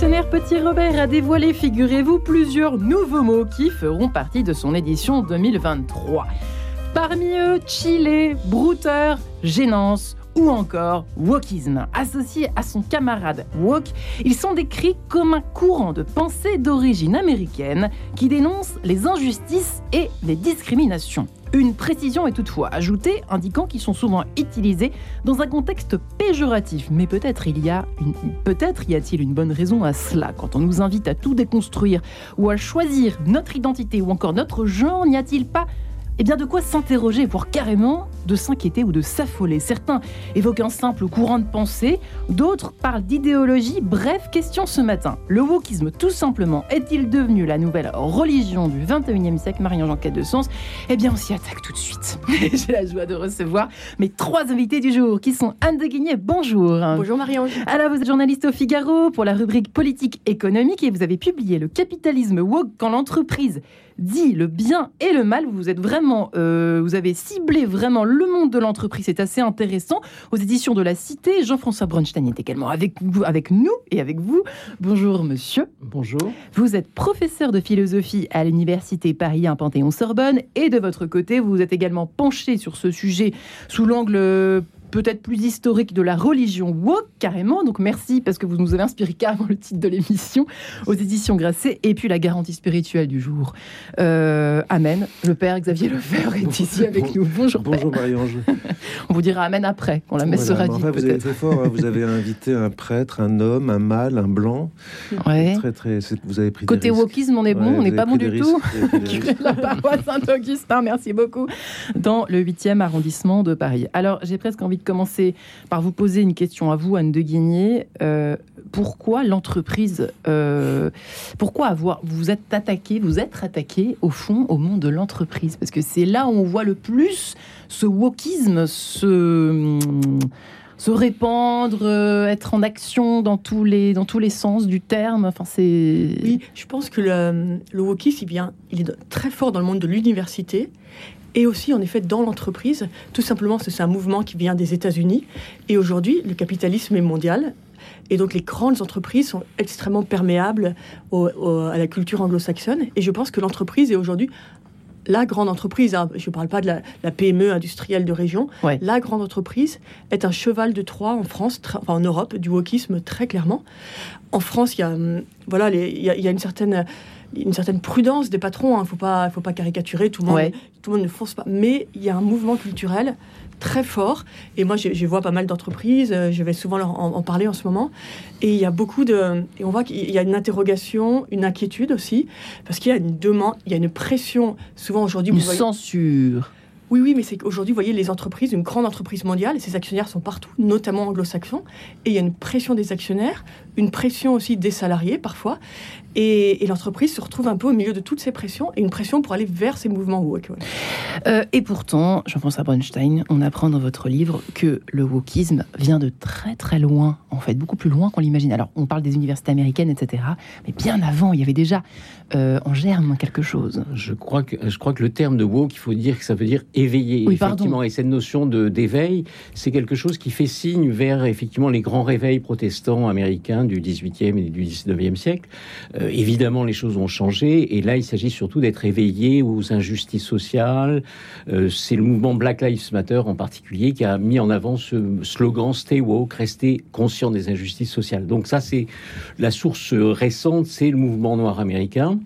dictionnaire Petit Robert a dévoilé, figurez-vous, plusieurs nouveaux mots qui feront partie de son édition 2023. Parmi eux, chiller, brouteur, gênance ou encore wokisme. Associés à son camarade woke, ils sont décrits comme un courant de pensée d'origine américaine qui dénonce les injustices et les discriminations. Une précision est toutefois ajoutée, indiquant qu'ils sont souvent utilisés dans un contexte péjoratif. Mais peut-être y a-t-il une bonne raison à cela. Quand on nous invite à tout déconstruire ou à choisir notre identité ou encore notre genre, n'y a-t-il pas eh bien, de quoi s'interroger, voire carrément de s'inquiéter ou de s'affoler? Certains évoquent un simple courant de pensée, d'autres parlent d'idéologie. Bref, question ce matin. Le wokisme, tout simplement, est-il devenu la nouvelle religion du 21e siècle? Marie-Ange en de sens? Eh bien, on s'y attaque tout de suite. J'ai la joie de recevoir mes trois invités du jour, qui sont Anne de Guigné. Bonjour. Bonjour Marie-Ange. Alors, vous êtes journaliste au Figaro pour la rubrique politique économique et vous avez publié Le capitalisme woke quand l'entreprise dit le bien et le mal. Vous êtes vraiment, euh, vous avez ciblé vraiment le monde de l'entreprise. C'est assez intéressant. Aux éditions de la Cité, Jean-François Bronstein est également avec vous, avec nous et avec vous. Bonjour, monsieur. Bonjour. Vous êtes professeur de philosophie à l'université Paris 1 Panthéon-Sorbonne et de votre côté, vous vous êtes également penché sur ce sujet sous l'angle peut-être plus historique de la religion woke, carrément. Donc merci parce que vous nous avez inspiré carrément le titre de l'émission aux éditions Grasset. Et puis la garantie spirituelle du jour. Euh, amen. Le père Xavier Lefebvre est ici avec nous. Bonjour. Bonjour Marie-Ange. On vous dira amen après, quand la messe sera dite. vous avez fait fort. Hein. vous avez invité un prêtre, un homme, un mâle, un blanc. Ouais. Très, très, vous avez pris Côté wokisme, on est bon, on n'est pas bon du tout. la paroisse Saint-Augustin, merci beaucoup. Dans le 8e arrondissement de Paris. Alors, j'ai presque envie commencer par vous poser une question à vous, Anne de Guigné. Euh, pourquoi l'entreprise, euh, pourquoi avoir, vous êtes attaqué, vous êtes attaqué au fond au monde de l'entreprise? Parce que c'est là où on voit le plus ce wokisme se, se répandre, euh, être en action dans tous les, dans tous les sens du terme. Enfin. Oui, je pense que le, le wokisme, il est très fort dans le monde de l'université et aussi en effet dans l'entreprise. Tout simplement, c'est un mouvement qui vient des États-Unis. Et aujourd'hui, le capitalisme est mondial. Et donc les grandes entreprises sont extrêmement perméables à la culture anglo-saxonne. Et je pense que l'entreprise est aujourd'hui la grande entreprise, hein, je ne parle pas de la, PME industrielle de région, la grande entreprise est un cheval de Troie en France, enfin en Europe, du wokisme très clairement. En France, il y a, hum, voilà, il y a une certaine une certaine prudence des patrons. Il hein. ne faut pas, faut pas caricaturer. Tout le monde, tout le monde ne fonce pas. Mais il y a un mouvement culturel très fort. Et moi, je, vois pas mal d'entreprises. Euh, je vais souvent leur en, parler en ce moment. Et il y a beaucoup de. Et on voit qu'il y a une interrogation, une inquiétude aussi, parce qu'il y a une demande, il y a une pression. Souvent aujourd'hui, une censure. Oui, oui, mais c'est qu'aujourd'hui, vous voyez, les entreprises, une grande entreprise mondiale, et ses actionnaires sont partout, notamment anglo-saxons, et il y a une pression des actionnaires, une pression aussi des salariés parfois, et, l'entreprise se retrouve un peu au milieu de toutes ces pressions, et une pression pour aller vers ces mouvements woke. Euh, et pourtant, Jean-François Bronstein, on apprend dans votre livre que le wokisme vient de très très loin, en fait, beaucoup plus loin qu'on l'imagine. Alors, on parle des universités américaines, etc., mais bien avant, il y avait déjà euh, en germe quelque chose. Je crois, que, je crois que le terme de woke, il faut dire que ça veut dire éveillé, effectivement. Et cette notion de d'éveil, c'est quelque chose qui fait signe vers effectivement les grands réveils protestants américains du 18e et du 19e siècle. Euh, évidemment, les choses ont changé, et là, il s'agit surtout d'être éveillé aux injustices sociales. Euh, c'est le mouvement Black Lives Matter en particulier qui a mis en avant ce slogan Stay woke, rester conscient des injustices sociales. Donc ça, c'est la source récente, c'est le mouvement noir américain.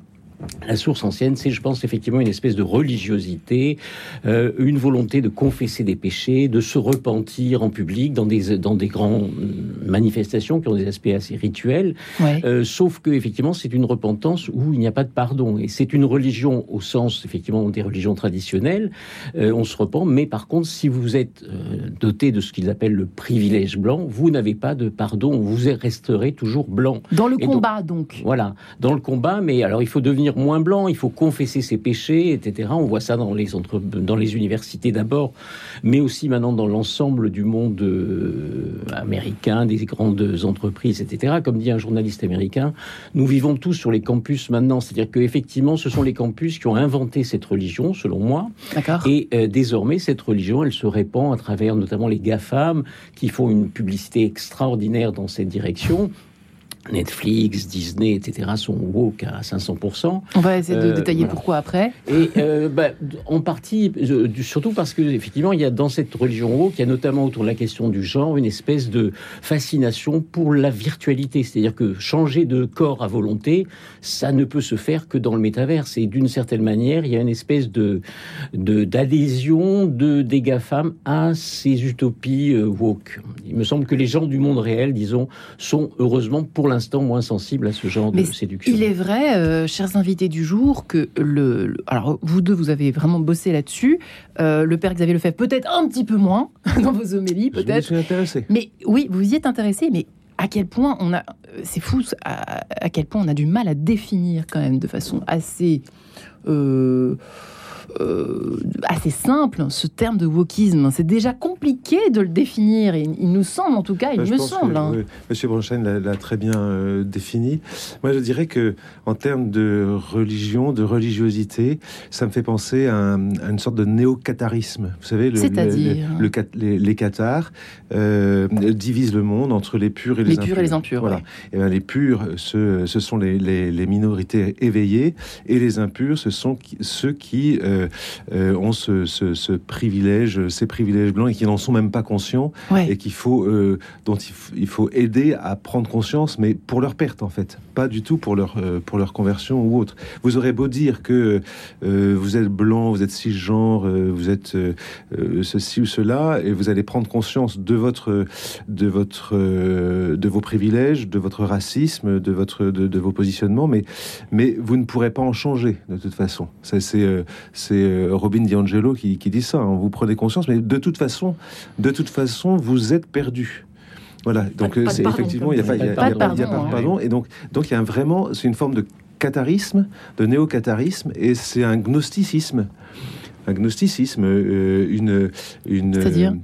La source ancienne, c'est, je pense, effectivement une espèce de religiosité, euh, une volonté de confesser des péchés, de se repentir en public dans des, dans des grandes manifestations qui ont des aspects assez rituels. Euh, sauf que, effectivement, c'est une repentance où il n'y a pas de pardon. Et c'est une religion au sens, effectivement, des religions traditionnelles. Euh, on se repent, mais par contre, si vous êtes doté de ce qu'ils appellent le privilège blanc, vous n'avez pas de pardon. Vous resterez toujours blanc. Dans le combat, donc. Voilà, dans le combat, mais alors il faut devenir moins blanc, il faut confesser ses péchés, etc. On voit ça dans les, entre... dans les universités d'abord, mais aussi maintenant dans l'ensemble du monde euh, américain, des grandes entreprises, etc. Comme dit un journaliste américain, nous vivons tous sur les campus maintenant. C'est-à-dire qu'effectivement, ce sont les campus qui ont inventé cette religion, selon moi. Et euh, désormais, cette religion, elle se répand à travers notamment les GAFAM, qui font une publicité extraordinaire dans cette direction Netflix, Disney, etc. sont woke à 500%. On va essayer de euh, détailler pourquoi après. Et euh, bah, en partie, surtout parce que effectivement, il y a dans cette religion woke, il y a notamment autour de la question du genre une espèce de fascination pour la virtualité. C'est-à-dire que changer de corps à volonté, ça ne peut se faire que dans le métaverse. Et d'une certaine manière, il y a une espèce de d'adhésion de, des GAFAM à ces utopies euh, woke. Il me semble que les gens du monde réel, disons, sont heureusement pour l'instant moins sensibles à ce genre de séduction. Il est vrai, euh, chers invités du jour, que le, alors vous deux, vous avez vraiment bossé là-dessus. Euh, le père Xavier le fait peut-être un petit peu moins dans vos homélies, peut-être. Je me suis intéressé. Mais oui, vous y êtes intéressé, mais à quel point on a, c'est fou, à, à, quel point on a du mal à définir quand même de façon assez. Euh, euh, assez simple, ce terme de wokisme. C'est déjà compliqué de le définir, il nous semble en tout cas, il me semble. Hein. Monsieur Bronstein l'a très bien euh, défini. Moi, je dirais que en termes de religion, de religiosité, ça me fait penser à, une sorte de néo-catharisme. Vous savez, le, le, les, les cathares euh, divisent le monde entre les purs et les, les purs et les impurs. Voilà. Et bien, les purs, ce, ce sont les, les, minorités éveillées, et les impurs, ce sont ceux qui euh, euh, ont ce, privilège, ces privilèges blancs et qui n'en sont même pas conscients et qu'il faut, dont il, faut aider à prendre conscience, mais pour leur perte en fait, pas du tout pour leur pour leur conversion ou autre. Vous aurez beau dire que vous êtes blanc, vous êtes cisgenre, vous êtes ceci ou cela, et vous allez prendre conscience de votre de votre de vos privilèges, de votre racisme, de votre de, vos positionnements, mais mais vous ne pourrez pas en changer de toute façon. Ça c'est c'est euh, Robin DiAngelo qui, qui dit ça. Hein. Vous prenez conscience, mais de toute façon, de toute façon, vous êtes perdu. Voilà. Donc euh, c'est effectivement, il n'y a pas, de pardon. Et donc, donc il y a vraiment, c'est une forme de catharisme, de néo-catharisme, et c'est un gnosticisme, un gnosticisme, euh, une, une, c'est-à-dire,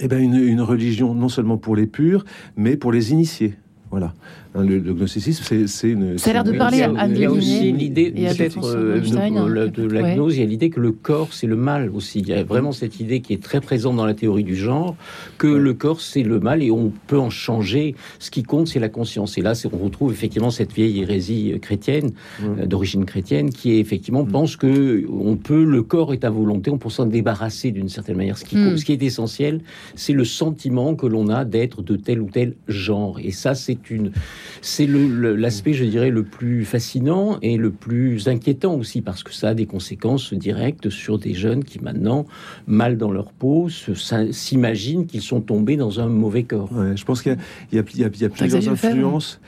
eh ben une, une religion non seulement pour les purs, mais pour les initiés. Voilà. Hein, le, gnosticisme, c'est une. Ça a l'air de parler à Il y a aussi l'idée, peut-être, euh, de, la gnose, il y a l'idée que le corps, c'est le mal aussi. Il y a vraiment cette idée qui est très présente dans la théorie du genre, que le corps, c'est le mal et on peut en changer. Ce qui compte, c'est la conscience. Et là, on retrouve effectivement cette vieille hérésie chrétienne, euh, d'origine chrétienne, qui est effectivement pense que on peut, le corps est à volonté, on peut s'en débarrasser d'une certaine manière. Ce qui, mm. ce qui est essentiel, c'est le sentiment que l'on a d'être de tel ou tel genre. Et ça, c'est une, c'est l'aspect, je dirais, le plus fascinant et le plus inquiétant aussi, parce que ça a des conséquences directes sur des jeunes qui maintenant, mal dans leur peau, s'imaginent qu'ils sont tombés dans un mauvais corps. je pense qu'il y, a plusieurs influences.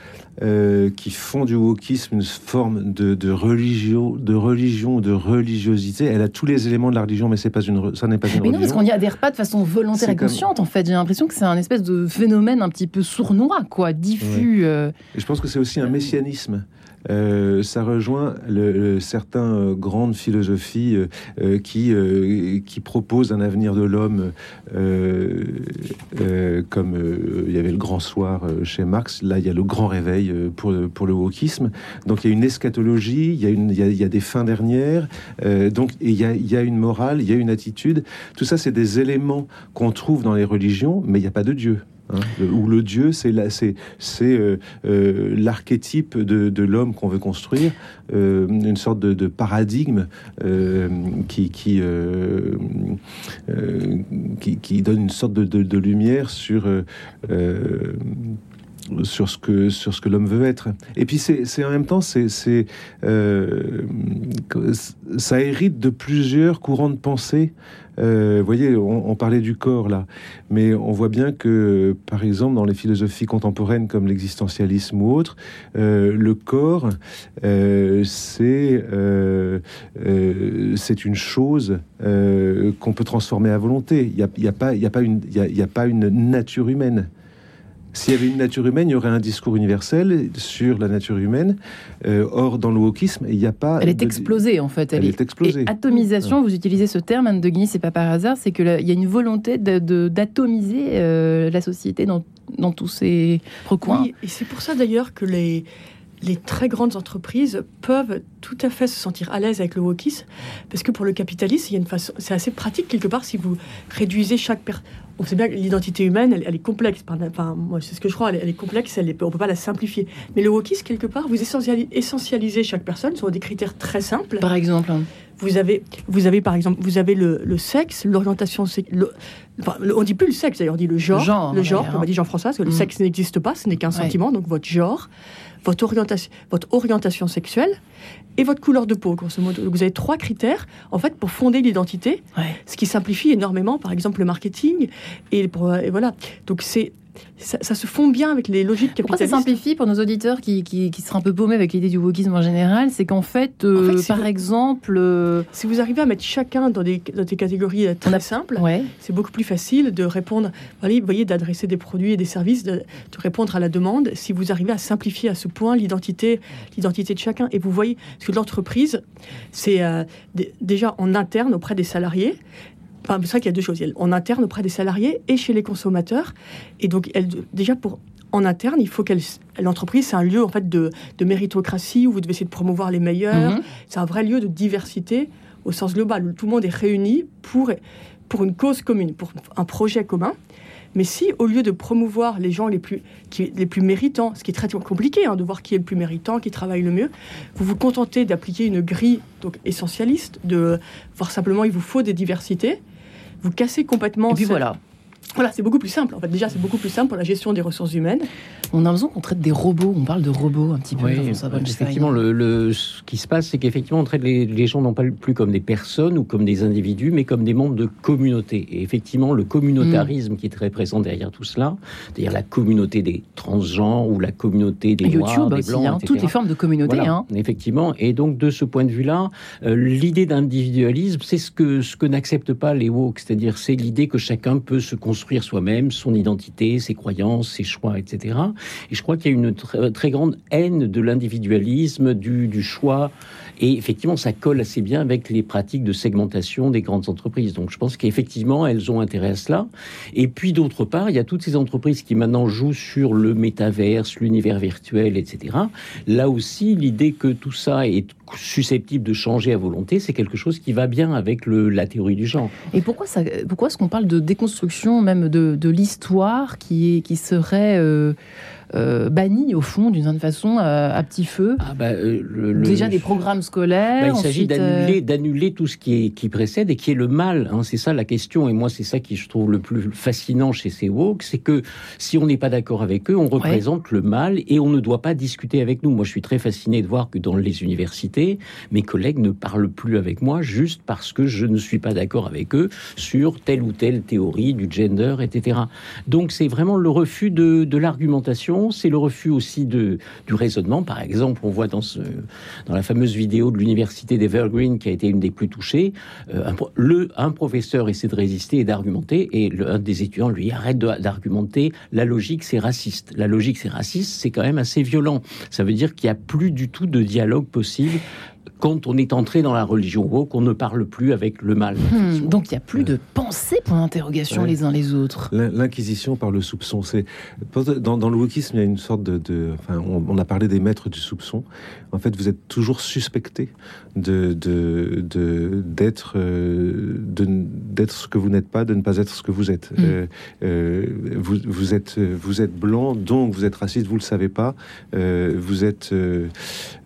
Euh, qui font du wokisme une forme de, religion, de religion, de religiosité. Elle a tous les éléments de la religion, mais c'est pas une, ça n'est pas une mais non, parce qu'on n'y adhère pas de façon volontaire et consciente. En fait, j'ai l'impression que c'est un espèce de phénomène un petit peu sournois, quoi, diffus. Euh. Je pense que c'est aussi un messianisme. Euh, ça rejoint le, certains euh, grandes philosophies euh, qui, qui proposent un avenir de l'homme comme il y avait le grand soir chez Marx, là il y a le grand réveil pour, pour le wokisme. Donc il y a une eschatologie, il y a, il y a, des fins dernières, donc il y, a, il y a une morale, il y a une attitude. Tout ça, c'est des éléments qu'on trouve dans les religions, mais il n'y a pas de Dieu. Hein, où le Dieu, c'est euh, euh, l'archétype de, l'homme qu'on veut construire, euh, une sorte de, paradigme qui, qui, qui, donne une sorte de, lumière sur sur ce que sur ce que l'homme veut être. Et puis c'est en même temps c'est ça hérite de plusieurs courants de pensée euh, vous voyez, on, parlait du corps là, mais on voit bien que, par exemple, dans les philosophies contemporaines comme l'existentialisme ou autre, euh, le corps, euh, c'est c'est une chose qu'on peut transformer à volonté. Il n'y y a, pas, a, pas une, y a pas une nature humaine. S'il y avait une nature humaine, il y aurait un discours universel sur la nature humaine. Euh, or, dans le wokisme, il n'y a pas. Elle est explosée, en fait. Elle, est, explosée. Et atomisation, vous utilisez ce terme, Anne de Guigny, c'est pas par hasard, c'est qu'il y a une volonté d'atomiser euh, la société dans, dans tous ses recoins. Oui, et c'est pour ça d'ailleurs que les les très grandes entreprises peuvent tout à fait se sentir à l'aise avec le wokisme, parce que pour le capitaliste, il y a une façon, c'est assez pratique quelque part si vous réduisez chaque personne. On sait bien que l'identité humaine, elle, est complexe. Enfin, moi, c'est ce que je crois, elle, est complexe, elle est, on peut pas la simplifier. Mais le wokisme, quelque part, vous essentialisez chaque personne sur des critères très simples. Par exemple vous avez, vous avez par exemple, vous avez le, sexe, l'orientation, le, enfin, on dit plus le sexe d'ailleurs, on dit le genre, le genre, on dire Jean-François, parce que le mm. sexe n'existe pas, ce n'est qu'un sentiment, donc votre genre, votre orientation, votre orientation sexuelle et votre couleur de peau, grosso modo. vous avez trois critères, en fait, pour fonder l'identité, ce qui simplifie énormément, par exemple, le marketing. Et, et voilà. Donc, c'est ça, se fond bien avec les logiques capitalistes. Pourquoi ça simplifie pour nos auditeurs qui, qui, seraient un peu paumés avec l'idée du wokisme en général C'est qu'en fait, euh, par exemple... Euh, si vous arrivez à mettre chacun dans des, dans des catégories euh, très simples, c'est beaucoup plus facile de répondre, vous voyez, d'adresser des produits et des services, de, répondre à la demande, si vous arrivez à simplifier à ce point l'identité l'identité de chacun. Et vous voyez, parce que l'entreprise, c'est déjà en interne auprès des salariés, Enfin, c'est vrai qu'il y a deux choses. En interne, auprès des salariés et chez les consommateurs. Et donc, elle, déjà, pour en interne, il faut qu'elle l'entreprise, c'est un lieu en fait de, méritocratie où vous devez essayer de promouvoir les meilleurs. Mhm. C'est un vrai lieu de diversité au sens global où tout le monde est réuni pour pour une cause commune, pour un projet commun. Mais si, au lieu de promouvoir les gens les plus, qui, les plus méritants, ce qui est très compliqué hein, de voir qui est le plus méritant, qui travaille le mieux, vous vous contentez d'appliquer une grille donc essentialiste, de voir simplement il vous faut des diversités, vous cassez complètement. Et puis voilà. Voilà, c'est beaucoup plus simple. En fait, déjà, c'est beaucoup plus simple pour la gestion des ressources humaines. On a l'impression qu'on traite des robots. On parle de robots un petit peu. Oui, effectivement, le, ce qui se passe, c'est qu'effectivement, on traite les, gens non pas plus comme des personnes ou comme des individus, mais comme des membres de communautés. Et effectivement, le communautarisme mm. qui est très présent derrière tout cela, c'est-à-dire la communauté des transgenres ou la communauté des YouTube noirs, des blancs, hein, toutes les formes de communauté. Hein. Effectivement. Et donc, de ce point de vue-là, euh, l'idée d'individualisme, c'est ce que ce que n'acceptent pas les woke, c'est-à-dire c'est l'idée que chacun peut se construire soi-même son identité, ses croyances, ses choix, etc. Et je crois qu'il y a une très, grande haine de l'individualisme, du, du choix. Et effectivement, ça colle assez bien avec les pratiques de segmentation des grandes entreprises. Donc je pense qu'effectivement, elles ont intérêt à cela. Et puis d'autre part, il y a toutes ces entreprises qui maintenant jouent sur le métaverse, l'univers virtuel, etc. Là aussi, l'idée que tout ça est susceptible de changer à volonté, c'est quelque chose qui va bien avec la théorie du genre. Et pourquoi, pourquoi est-ce qu'on parle de déconstruction même de, l'histoire qui, qui serait... Euh, euh, banni au fond d'une certaine façon euh, à petit feu. Ah bah, euh, Déjà des programmes scolaires. Bah, il s'agit d'annuler, d'annuler tout ce qui, est, qui précède et qui est le mal. Hein. c'est ça la question. Et moi, c'est ça qui je trouve le plus fascinant chez ces woke, c'est que si on n'est pas d'accord avec eux, on représente le mal et on ne doit pas discuter avec nous. Moi, je suis très fasciné de voir que dans les universités, mes collègues ne parlent plus avec moi juste parce que je ne suis pas d'accord avec eux sur telle ou telle théorie du gender, etc. Donc, c'est vraiment le refus de, de l'argumentation c'est le refus aussi de, du raisonnement. Par exemple, on voit dans, ce, dans la fameuse vidéo de l'université d'Evergreen, qui a été une des plus touchées, euh, un, professeur essaie de résister et d'argumenter, et le, un des étudiants lui arrête d'argumenter. La logique, c'est raciste. La logique, c'est raciste, c'est quand même assez violent. Ça veut dire qu'il n'y a plus du tout de dialogue possible quand on est entré dans la religion woke, on ne parle plus avec le mal. Hmm, donc il n'y a plus de pensée pour l'interrogation les uns les autres. L'inquisition par le soupçon, c'est dans, dans, le wokisme, il y a une sorte de, enfin, on, a parlé des maîtres du soupçon. En fait, vous êtes toujours suspecté de d'être de, d'être ce que vous n'êtes pas, de ne pas être ce que vous êtes. Hmm. Euh, euh, vous, vous êtes vous êtes blanc, donc vous êtes raciste, vous le savez pas. Euh, vous êtes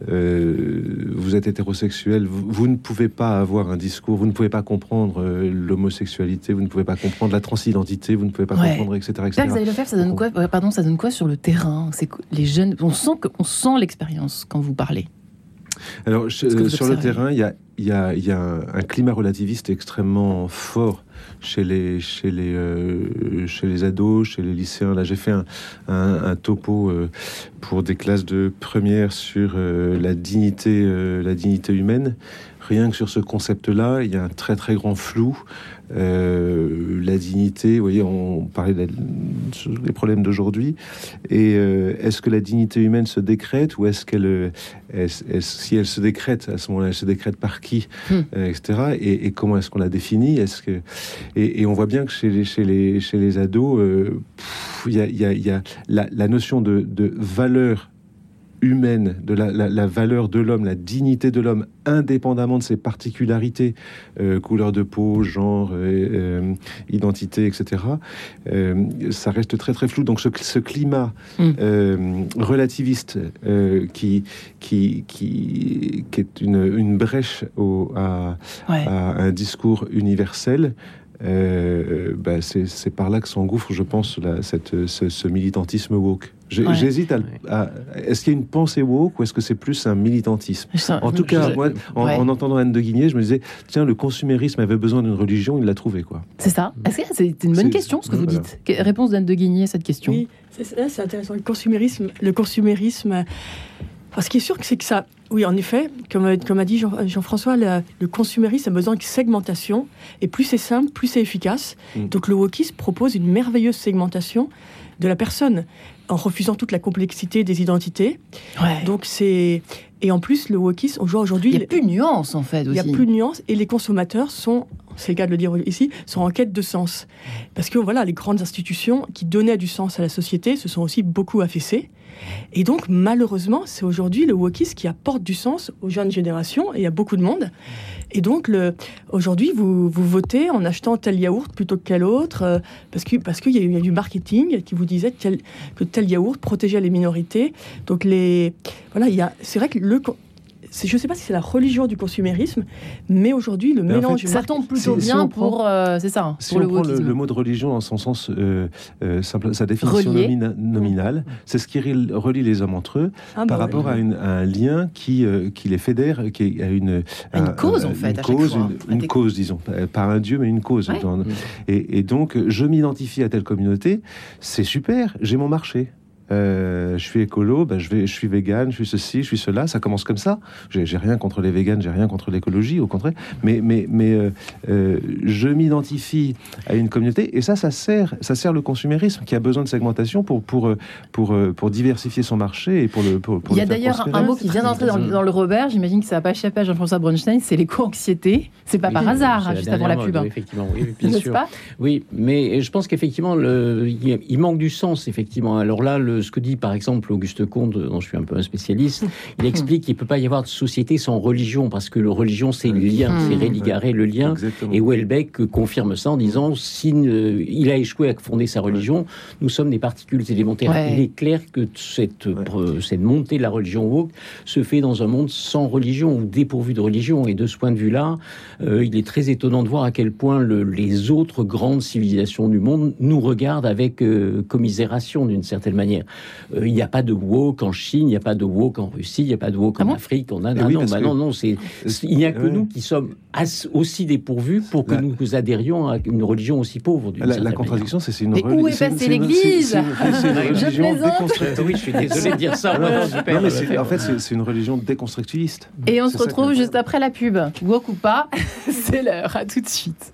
vous êtes hétérosexuel, vous, ne pouvez pas avoir un discours, vous ne pouvez pas comprendre euh, l'homosexualité, vous ne pouvez pas comprendre la transidentité, vous ne pouvez pas comprendre, etc. etc. Vous allez le faire, ça donne quoi Pardon, ça donne quoi sur le terrain? C'est les jeunes, on sent que, on sent l'expérience quand vous parlez. Alors sur le terrain, il y a, y a, y a un, climat relativiste extrêmement fort chez les, chez les, euh, chez les ados, chez les lycéens. Là, j'ai fait un, un, topo euh, pour des classes de première sur euh, la dignité, la dignité humaine. Rien que sur ce concept-là, il y a un très très grand flou. Euh, la dignité, vous voyez, on parlait des problèmes d'aujourd'hui. Et euh, est-ce que la dignité humaine se décrète ou est-ce qu'elle, si elle se décrète, à ce moment-là, elle se décrète par qui, hmm. euh, etc. Et, comment est-ce qu'on la définit? Est-ce que et, on voit bien que chez les chez les chez les ados, il y a, y a la, la, notion de, de valeur humaine, de la, valeur de l'homme, la dignité de l'homme, indépendamment de ses particularités, euh, couleur de peau, genre, euh, identité, etc., ça reste très très flou. Donc ce, climat mm. relativiste qui, qui, qui, qui, est une, brèche au, à, un discours universel, euh, bah, c'est par là que s'engouffre, je pense, cette, ce, militantisme woke. J'hésite à, Est-ce qu'il y a une pensée woke ou est-ce que c'est plus un militantisme? En tout cas, moi, en, entendant Anne de Guigné, je me disais tiens, le consumérisme avait besoin d'une religion, il l'a trouvé, quoi. C'est ça. C'est une bonne question, ce que vous dites? Réponse d'Anne de Guigné à cette question. Oui, c'est intéressant. Le consumérisme, le consumérisme ce qui est sûr, c'est que ça, oui, en effet, comme, comme a dit Jean-François, le, consumérisme a besoin de segmentation, et plus c'est simple, plus c'est efficace. Mm. Donc le wokisme propose une merveilleuse segmentation de la personne, en refusant toute la complexité des identités. Donc c'est et en plus le wokisme, aujourd'hui, il n'y a plus de nuance en fait. Il n'y a plus de nuance et les consommateurs sont, c'est le cas de le dire ici, sont en quête de sens, parce que voilà, les grandes institutions qui donnaient du sens à la société se sont aussi beaucoup affaissées. Et donc, malheureusement, c'est aujourd'hui le wokisme qui apporte du sens aux jeunes générations, et a beaucoup de monde. Et donc, aujourd'hui, vous, votez en achetant tel yaourt plutôt que tel autre, euh, parce qu'il y, a du marketing qui vous disait que tel yaourt protégeait les minorités. Donc, les, voilà, c'est vrai que le, je ne sais pas si c'est la religion du consumérisme, mais aujourd'hui, le mélange. ça tombe plutôt bien pour. Euh, c'est ça. Si on prend le, mot de religion dans son sens euh, euh, simple, sa définition nominale, c'est ce qui relie les hommes entre eux ah, par bah rapport à, un lien qui, qui les fédère, qui a une. Une cause, en fait. Une, cause, une, cause, disons. Pas un dieu, mais une cause. et, et donc, je m'identifie à telle communauté, c'est super, j'ai mon marché. Euh, je suis écolo, ben je, vais, je suis vegan, je suis ceci, je suis cela. Ça commence comme ça. J'ai rien contre les véganes, j'ai rien contre l'écologie, au contraire. Mais, mais, mais euh, euh, je m'identifie à une communauté et ça, ça sert, ça sert le consumérisme qui a besoin de segmentation pour, pour, pour, pour diversifier son marché et pour le. Pour, Il y a d'ailleurs un mot qui vient d'entrer dans, le Robert. J'imagine que ça va pas échapper à Jean-François Bronstein. C'est l'éco-anxiété. C'est pas par hasard, juste avant la pub. Hein. effectivement, oui, bien sûr. Pas? Oui, mais je pense qu'effectivement, il manque du sens, effectivement. Alors là, le ce que dit par exemple Auguste Comte, dont je suis un peu un spécialiste, il explique qu'il ne peut pas y avoir de société sans religion, parce que la religion, c'est le lien, c'est religarer le lien. Et Welbeck confirme ça en disant s'il il a échoué à fonder sa religion, nous sommes des particules élémentaires. Il est clair que cette, cette montée de la religion woke se fait dans un monde sans religion ou dépourvu de religion. Et de ce point de vue-là, euh, il est très étonnant de voir à quel point le, les autres grandes civilisations du monde nous regardent avec euh, commisération d'une certaine manière. Euh, il n'y a pas de woke en Chine, il n'y a pas de woke en Russie, il n'y a pas de woke ah en Afrique, en Inde. Eh non, bah non, non, c'est, il n'y a que nous qui sommes aussi dépourvus pour que nous adhérions à une religion aussi pauvre. La, la contradiction, c'est c'est une religion. où est passée l'Église? Je Oui, je suis désolé de dire ça. Non, mais en fait, c'est une religion déconstructiviste. Et on se retrouve juste après la pub. Woke ou pas, c'est l'heure. À tout de suite.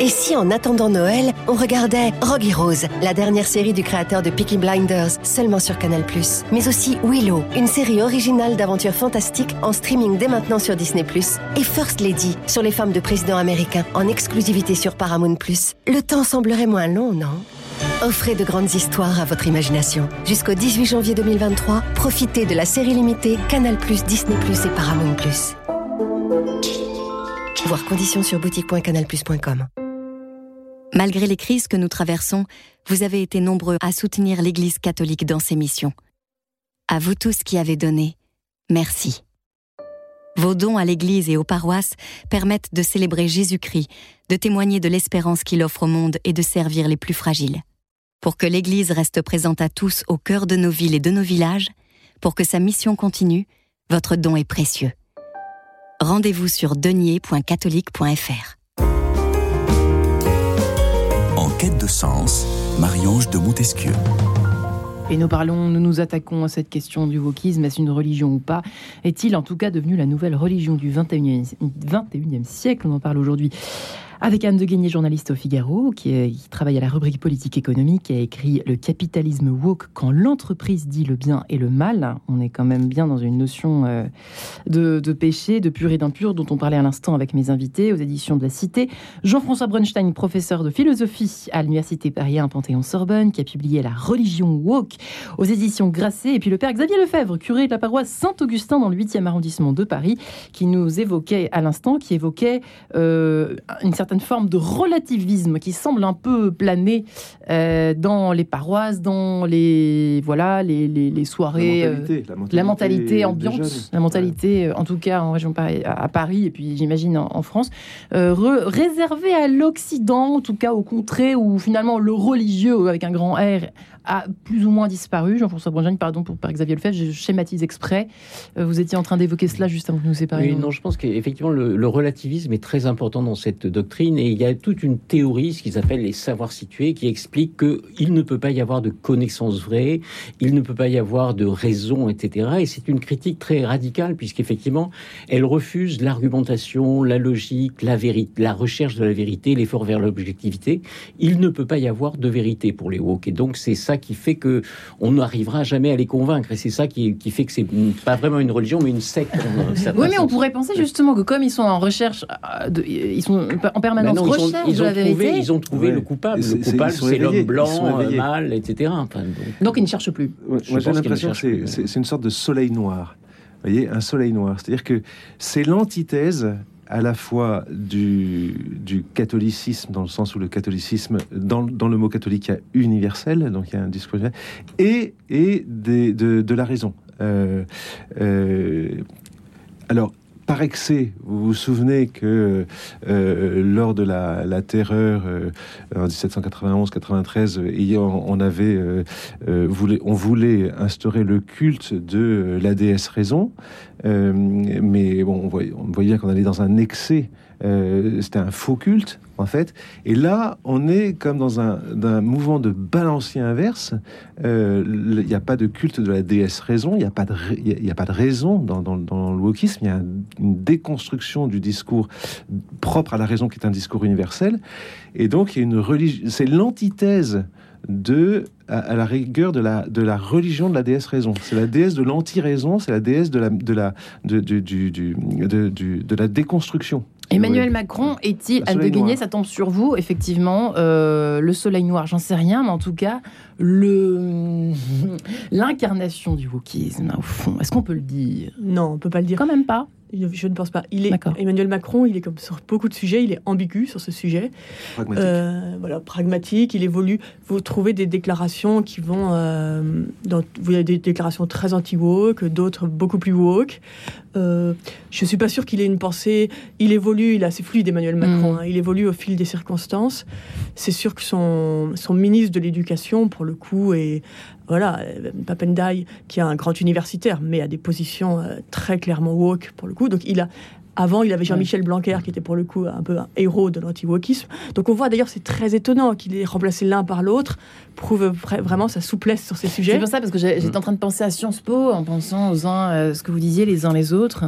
et si en attendant Noël, on regardait Rogue Rose, la dernière série du créateur de Peaky Blinders, seulement sur Canal+, mais aussi Willow, une série originale d'aventures fantastiques en streaming dès maintenant sur Disney+, et First Lady, sur les femmes de présidents américains, en exclusivité sur Paramount+. Le temps semblerait moins long, non? Offrez de grandes histoires à votre imagination. Jusqu'au 18 janvier 2023, profitez de la série limitée Canal+, Disney+, et Paramount+. Voir conditions sur boutique.canalplus.com. Malgré les crises que nous traversons, vous avez été nombreux à soutenir l'Église catholique dans ses missions. À vous tous qui avez donné, merci. Vos dons à l'Église et aux paroisses permettent de célébrer Jésus-Christ, de témoigner de l'espérance qu'il offre au monde et de servir les plus fragiles. Pour que l'Église reste présente à tous au cœur de nos villes et de nos villages, pour que sa mission continue, votre don est précieux. Rendez-vous sur denier.catholique.fr. quête de sens, Marie-Ange de Montesquieu. Et nous parlons, nous nous attaquons à cette question du wokisme. Est-ce une religion ou pas? Est-il en tout cas devenu la nouvelle religion du 21e, 21e siècle? On en parle aujourd'hui avec Anne de Guigné, journaliste au Figaro, qui, travaille à la rubrique politique économique, qui a écrit Le capitalisme woke quand l'entreprise dit le bien et le mal. On est quand même bien dans une notion euh, de, péché, de pur et d'impur, dont on parlait à l'instant avec mes invités aux éditions de la Cité. Jean-François Brunstein, professeur de philosophie à l'Université Paris 1 Panthéon-Sorbonne, qui a publié La religion woke aux éditions Grasset. Et puis le père Xavier Lefebvre, curé de la paroisse Saint-Augustin dans le 8e arrondissement de Paris, qui nous évoquait à l'instant, qui évoquait euh, une certaine forme de relativisme qui semble un peu planer euh, dans les paroisses, dans les voilà les, les, soirées, la mentalité, euh, la mentalité, ambiante, la mentalité, euh, en tout cas en région à Paris et puis j'imagine en, France, réservée à l'Occident, en tout cas au contrée où finalement le religieux avec un grand R a plus ou moins disparu. Jean-François Brunjagne, pardon pour par Xavier Lefebvre, je schématise exprès. vous étiez en train d'évoquer cela juste avant que nous séparions. Oui, non, je pense qu'effectivement le relativisme est très important dans cette doctrine et il y a toute une théorie, ce qu'ils appellent les savoirs situés, qui explique qu'il ne peut pas y avoir de connaissances vraies, il ne peut pas y avoir de raison, etc. Et c'est une critique très radicale, puisqu'effectivement, elle refuse l'argumentation, la logique, la vérité, la recherche de la vérité, l'effort vers l'objectivité. Il ne peut pas y avoir de vérité pour les woke. Et donc, c'est ça qui fait que on n'arrivera jamais à les convaincre. Et c'est ça qui, qui, fait que c'est pas vraiment une religion, mais une secte. oui, mais on pourrait penser justement que comme ils sont en recherche, euh, de, ils sont en permanence ils ont, ils ont trouvé, Ils ont trouvé le coupable. Le coupable, c'est l'homme blanc, euh, mâle, etc. donc, ils ne cherchent plus. moi, j'ai l'impression que c'est une sorte de soleil noir. Vous voyez, un soleil noir. C'est-à-dire que c'est l'antithèse à la fois du, catholicisme, dans le sens où le catholicisme, dans, le mot catholique, il y a universel, donc il y a un discours, et, et de, la raison. Euh, euh, alors, par excès. Vous vous souvenez que euh, lors de la, terreur euh, en 1791-93, on euh, voulait, instaurer le culte de la déesse raison, mais bon, on voyait, voyait qu'on allait dans un excès euh, c'était un faux culte, en fait. Et là, on est comme dans un, mouvement de balancier inverse. Euh, il n'y a pas de culte de la déesse raison, il n'y a, pas de, raison dans, dans, le wokisme, il y a une déconstruction du discours propre à la raison qui est un discours universel. Et donc, il y a une religion, c'est l'antithèse de à, la rigueur de la, religion de la déesse raison. C'est la déesse de l'anti-raison, c'est la déesse de la déconstruction. Emmanuel Macron est-il, Anne de Guigné, ça tombe sur vous, effectivement, euh, le soleil noir, j'en sais rien, mais en tout cas, le l'incarnation du wokisme, au fond, est-ce qu'on peut le dire? Non, on peut pas le dire. Quand même pas. Je ne pense pas. Il est Emmanuel Macron, il est comme sur beaucoup de sujets, il est ambigu sur ce sujet. Pragmatique. Euh, voilà, pragmatique. Il évolue. Vous trouvez des déclarations qui vont, euh, dans, vous avez des déclarations très anti-woke, d'autres beaucoup plus woke. Euh, je suis pas sûr qu'il ait une pensée. Il évolue, il est assez fluide, Emmanuel Macron. Mm. Hein. il évolue au fil des circonstances. C'est sûr que son, son ministre de l'Éducation, pour le coup, est voilà, euh, Papendai, qui est un grand universitaire, mais a des positions euh, très clairement woke pour le coup. Donc il a avant, il avait Jean-Michel Blanquer, qui était pour le coup un peu un héros de l'anti-wokisme. Donc on voit d'ailleurs, c'est très étonnant qu'il ait remplacé l'un par l'autre, prouve vraiment sa souplesse sur ces sujets. C'est pour ça, parce que j'étais mm. en train de penser à Sciences Po, en pensant aux uns, euh, ce que vous disiez les uns les autres.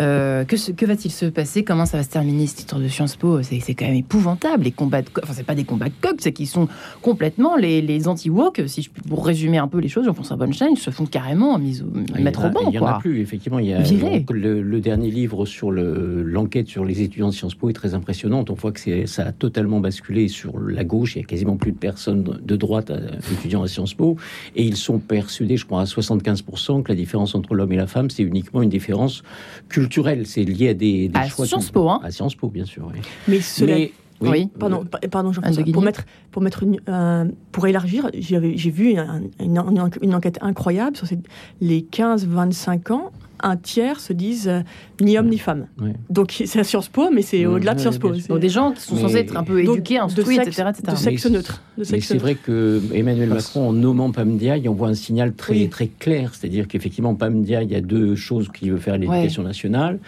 Euh, que, que va-t-il se passer? Comment ça va se terminer ce titre de Sciences Po? C'est quand même épouvantable. Les combats de enfin, c'est pas des combats de coq, c'est qu'ils sont complètement les, les anti-woke. Si je pour résumer un peu les choses, Jean-François ils se font carrément mise au, mettre au banc. Il n'y en a plus, effectivement. Il y a le, dernier livre sur l'enquête sur les étudiants de Sciences Po est très impressionnant. On voit que ça a totalement basculé sur la gauche. Il y a quasiment plus de personnes de droite euh, étudiants à Sciences Po. Et ils sont persuadés, je crois, à 75% que la différence entre l'homme et la femme, c'est uniquement une différence culturelle c'est lié à des, à Sciences Po, hein À Sciences Po, bien sûr. Mais oui. Pardon, pardon Jean pour mettre, pour, mettre une, pour élargir, j'ai vu une, une, enquête incroyable sur les 15-25 ans un tiers se disent euh, ni homme ni femme. Donc c'est à Sciences Po, mais c'est au-delà de Sciences Po. Donc des gens qui sont censés être un peu éduqués, instruits, etc., De sexe neutre. mais c'est vrai que Emmanuel Macron, en nommant Pamdia, on voit un signal très, très clair. C'est-à-dire qu'effectivement, Pamdia, il y a deux choses qu'il veut faire à l'éducation nationale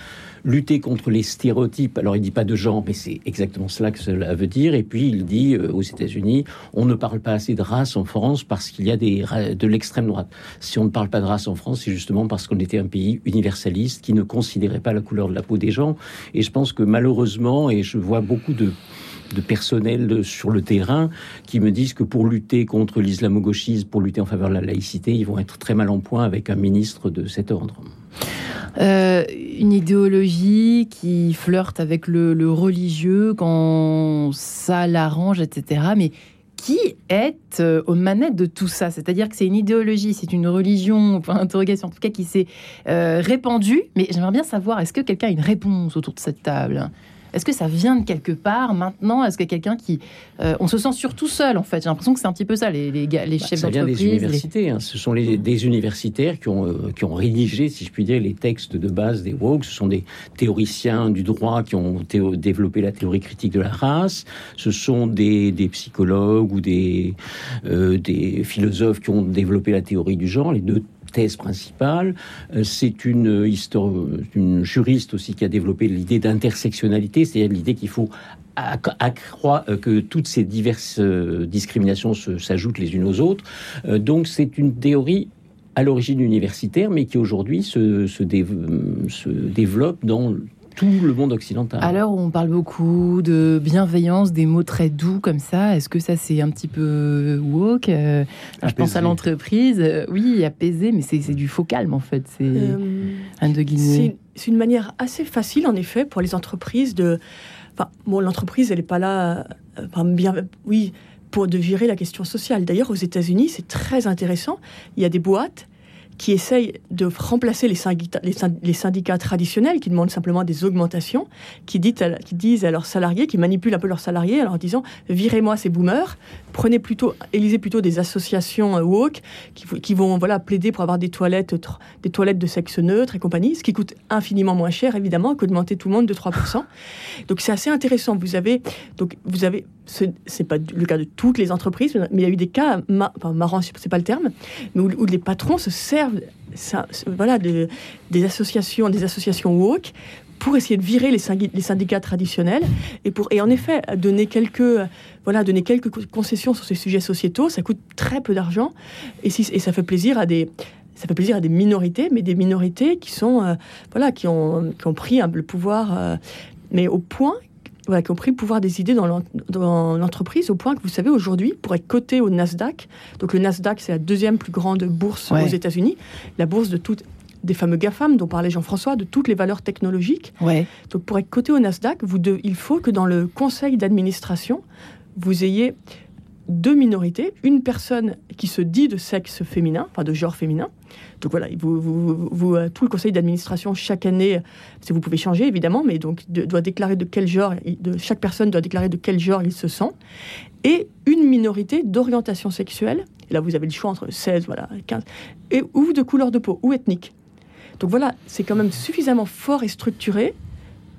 lutter contre les stéréotypes. Alors il dit pas de genre, mais c'est exactement cela que cela veut dire. Et puis il dit euh, aux États-Unis, on ne parle pas assez de race en France parce qu'il y a des, de l'extrême droite. Si on ne parle pas de race en France, c'est justement parce qu'on était un pays universaliste qui ne considérait pas la couleur de la peau des gens. Et je pense que malheureusement, et je vois beaucoup de de personnel sur le terrain qui me disent que pour lutter contre l'islamo-gauchisme, pour lutter en faveur de la laïcité, ils vont être très mal en point avec un ministre de cet ordre. Euh, une idéologie qui flirte avec le, religieux quand ça l'arrange, etc. Mais qui est euh, aux manettes de tout ça? C'est-à-dire que c'est une idéologie, c'est une religion, point interrogation en tout cas, qui s'est euh, répandue. Mais j'aimerais bien savoir, est-ce que quelqu'un a une réponse autour de cette table? Est-ce que ça vient de quelque part maintenant? Est-ce que quelqu'un qui... Euh, on se sent surtout seul, en fait? J'ai l'impression que c'est un petit peu ça, les, les, les bah, chefs d'entreprise. Ça vient des universités. Hein. Ce sont les, des universitaires qui ont, euh, qui ont rédigé, si je puis dire, les textes de base des woke. Ce sont des théoriciens du droit qui ont développé la théorie critique de la race. Ce sont des, des psychologues ou des, euh, des philosophes qui ont développé la théorie du genre. Les deux thèse principale. Euh, c'est une, une juriste aussi qui a développé l'idée d'intersectionnalité, c'est-à-dire l'idée qu'il faut accroître euh, que toutes ces diverses euh, discriminations s'ajoutent les unes aux autres. Donc c'est une théorie à l'origine universitaire, mais qui aujourd'hui se, se, développe dans tout le monde occidental. Alors, on parle beaucoup de bienveillance, des mots très doux comme ça. Est-ce que ça, c'est un petit peu woke euh, Je pense à l'entreprise. Euh, oui, apaisé, mais c'est du faux calme, en fait. C'est euh, un de C'est une manière assez facile, en effet, pour les entreprises de... Enfin, bon, l'entreprise, elle n'est pas là... bien, oui, pour de virer la question sociale. D'ailleurs, aux États-Unis, c'est très intéressant. Il y a des boîtes qui essayent de remplacer les syndicats, traditionnels qui demandent simplement des augmentations, qui, dit qui, disent à leurs salariés, qui manipulent un peu leurs salariés en leur disant virez-moi ces boomers, prenez plutôt, élisez plutôt des associations euh, woke qui, vont voilà plaider pour avoir des toilettes, des toilettes de sexe neutre et compagnie, ce qui coûte infiniment moins cher évidemment qu'augmenter tout le monde de 3%. donc c'est assez intéressant. Vous avez donc vous avez c'est pas le cas de toutes les entreprises, mais il y a eu des cas enfin, marrants, c'est pas le terme, mais où, les patrons se servent ça, voilà, des associations, des associations woke pour essayer de virer les, syndicats traditionnels et pour et en effet donner quelques voilà donner quelques concessions sur ces sujets sociétaux. Ça coûte très peu d'argent et, si, et ça fait plaisir à des ça fait plaisir à des minorités mais des minorités qui sont euh, voilà qui ont, qui ont pris le pouvoir euh, mais au point voilà, qui ont pris le pouvoir des idées dans l'entreprise, au point que vous savez, aujourd'hui, pour être coté au Nasdaq, donc le Nasdaq, c'est la deuxième plus grande bourse aux États-Unis, la bourse de toutes des fameux GAFAM dont parlait Jean-François, de toutes les valeurs technologiques. Ouais. Donc pour être coté au Nasdaq, vous il faut que dans le conseil d'administration, vous ayez deux minorités, une personne qui se dit de sexe féminin, enfin de genre féminin. Donc voilà, vous, euh, tout le conseil d'administration chaque année, vous pouvez changer évidemment, mais donc doit déclarer de quel genre, de, chaque personne doit déclarer de quel genre il se sent, et une minorité d'orientation sexuelle. Et là, vous avez le choix entre 16, voilà, 15, et ou de couleur de peau ou ethnique. Donc voilà, c'est quand même suffisamment fort et structuré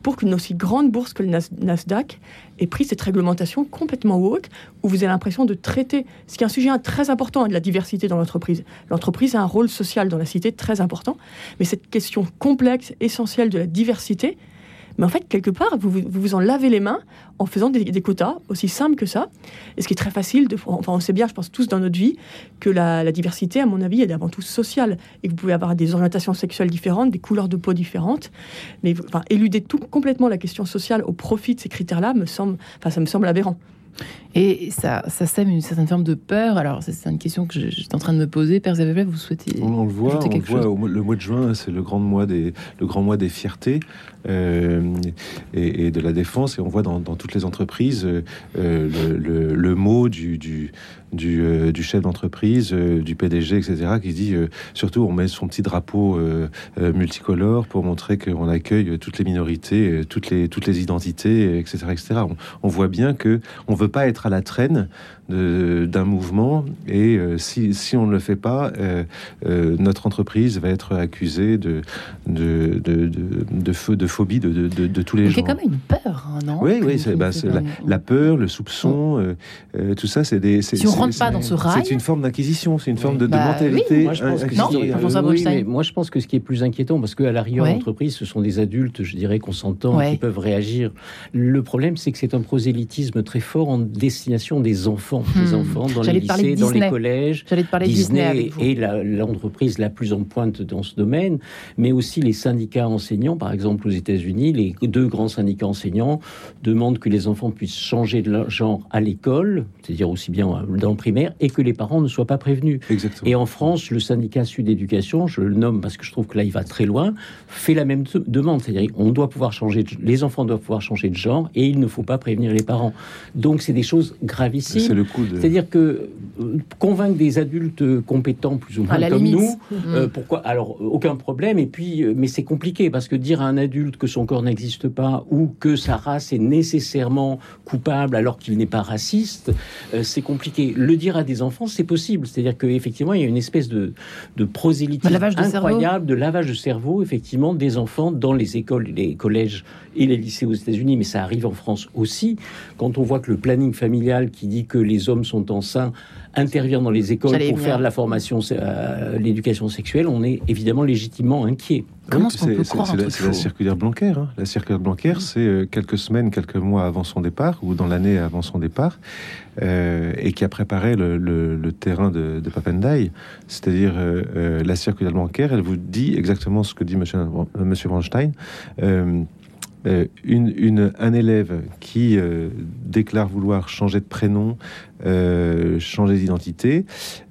pour qu'une aussi grande bourse que le Nasdaq ait pris cette réglementation complètement woke, où vous avez l'impression de traiter, ce qui est un sujet très important, de la diversité dans l'entreprise. L'entreprise a un rôle social dans la cité très important, mais cette question complexe, essentielle de la diversité, mais en fait, quelque part, vous vous, en lavez les mains en faisant des, quotas, aussi simples que ça. Et ce qui est très facile, de, enfin, on sait bien, je pense tous dans notre vie, que la, diversité, à mon avis, est avant tout sociale. Et que vous pouvez avoir des orientations sexuelles différentes, des couleurs de peau différentes. Mais enfin, éluder tout, complètement la question sociale au profit de ces critères-là, me semble, enfin, ça me semble aberrant. Et ça, ça sème une certaine forme de peur. Alors, c'est une question que j'étais en train de me poser. Père Zévé, vous souhaitez. On, le voit, on le voit le mois de juin, c'est le grand mois des, le grand mois des fiertés euh, et, de la défense. Et on voit dans, toutes les entreprises euh, le, le, mot du, euh, chef d'entreprise, du PDG, etc., qui dit surtout on met son petit drapeau multicolore pour montrer qu'on accueille toutes les minorités, toutes les, toutes les identités, etc. etc. On, on voit bien que on veut pas être à la traîne d'un mouvement. Et euh, si, si, on ne le fait pas, euh, euh, notre entreprise va être accusée de, de, de, de, de phobie de, de, tous les gens. Il y a quand même une peur, hein, non Oui, oui, c'est bah, la, peur, le soupçon, tout ça, c'est des. Si on rentre pas dans ce rail. C'est une forme d'inquisition, c'est une forme de, bah, mentalité. Moi, je pense que oui, moi, je pense que ce qui est plus inquiétant, parce qu'à l'arrière ouais. l'entreprise, ce sont des adultes, je dirais, consentants, qui peuvent réagir. Le problème, c'est que c'est un prosélytisme très fort en destination des enfants hmm. enfants dans les lycées, dans les collèges. J'allais te parler Disney, Disney est l'entreprise la, plus en pointe dans ce domaine, mais aussi les syndicats enseignants, par exemple aux États-Unis, les deux grands syndicats enseignants demandent que les enfants puissent changer de genre à l'école, c'est-à-dire aussi bien dans le primaire, et que les parents ne soient pas prévenus. Exactement. Et en France, le syndicat Sud Éducation, je le nomme parce que je trouve que là il va très loin, fait la même demande, c'est-à-dire on doit pouvoir changer, les enfants doivent pouvoir changer de genre et il ne faut pas prévenir les parents. Donc c'est des choses gravissimes. C'est le coup c'est-à-dire que euh, convaincre des adultes compétents, plus ou moins comme nous, euh, pourquoi? Alors, aucun problème. Et puis, euh, mais c'est compliqué parce que dire à un adulte que son corps n'existe pas ou que sa race est nécessairement coupable alors qu'il n'est pas raciste, c'est compliqué. Le dire à des enfants, c'est possible. C'est-à-dire qu'effectivement, il y a une espèce de, de prosélytisme incroyable, de lavage de cerveau, effectivement, des enfants dans les écoles, les collèges et les lycées aux États-Unis, mais ça arrive en France aussi. Quand on voit que le planning familial qui dit que les hommes sont enceints intervient dans les écoles pour faire de la formation, euh, l'éducation sexuelle, on est évidemment légitimement inquiet. Comment peut croire C'est la, circulaire Blanquer. Hein. La circulaire Blanquer, c'est euh, quelques semaines, quelques mois avant son départ, ou dans l'année avant son départ, euh, et qui a préparé le, terrain de, de Papendai. C'est-à-dire, la circulaire Blanquer, elle vous dit exactement ce que dit Monsieur, monsieur Weinstein. Euh, un élève qui euh, déclare vouloir changer de prénom, euh, changer d'identité,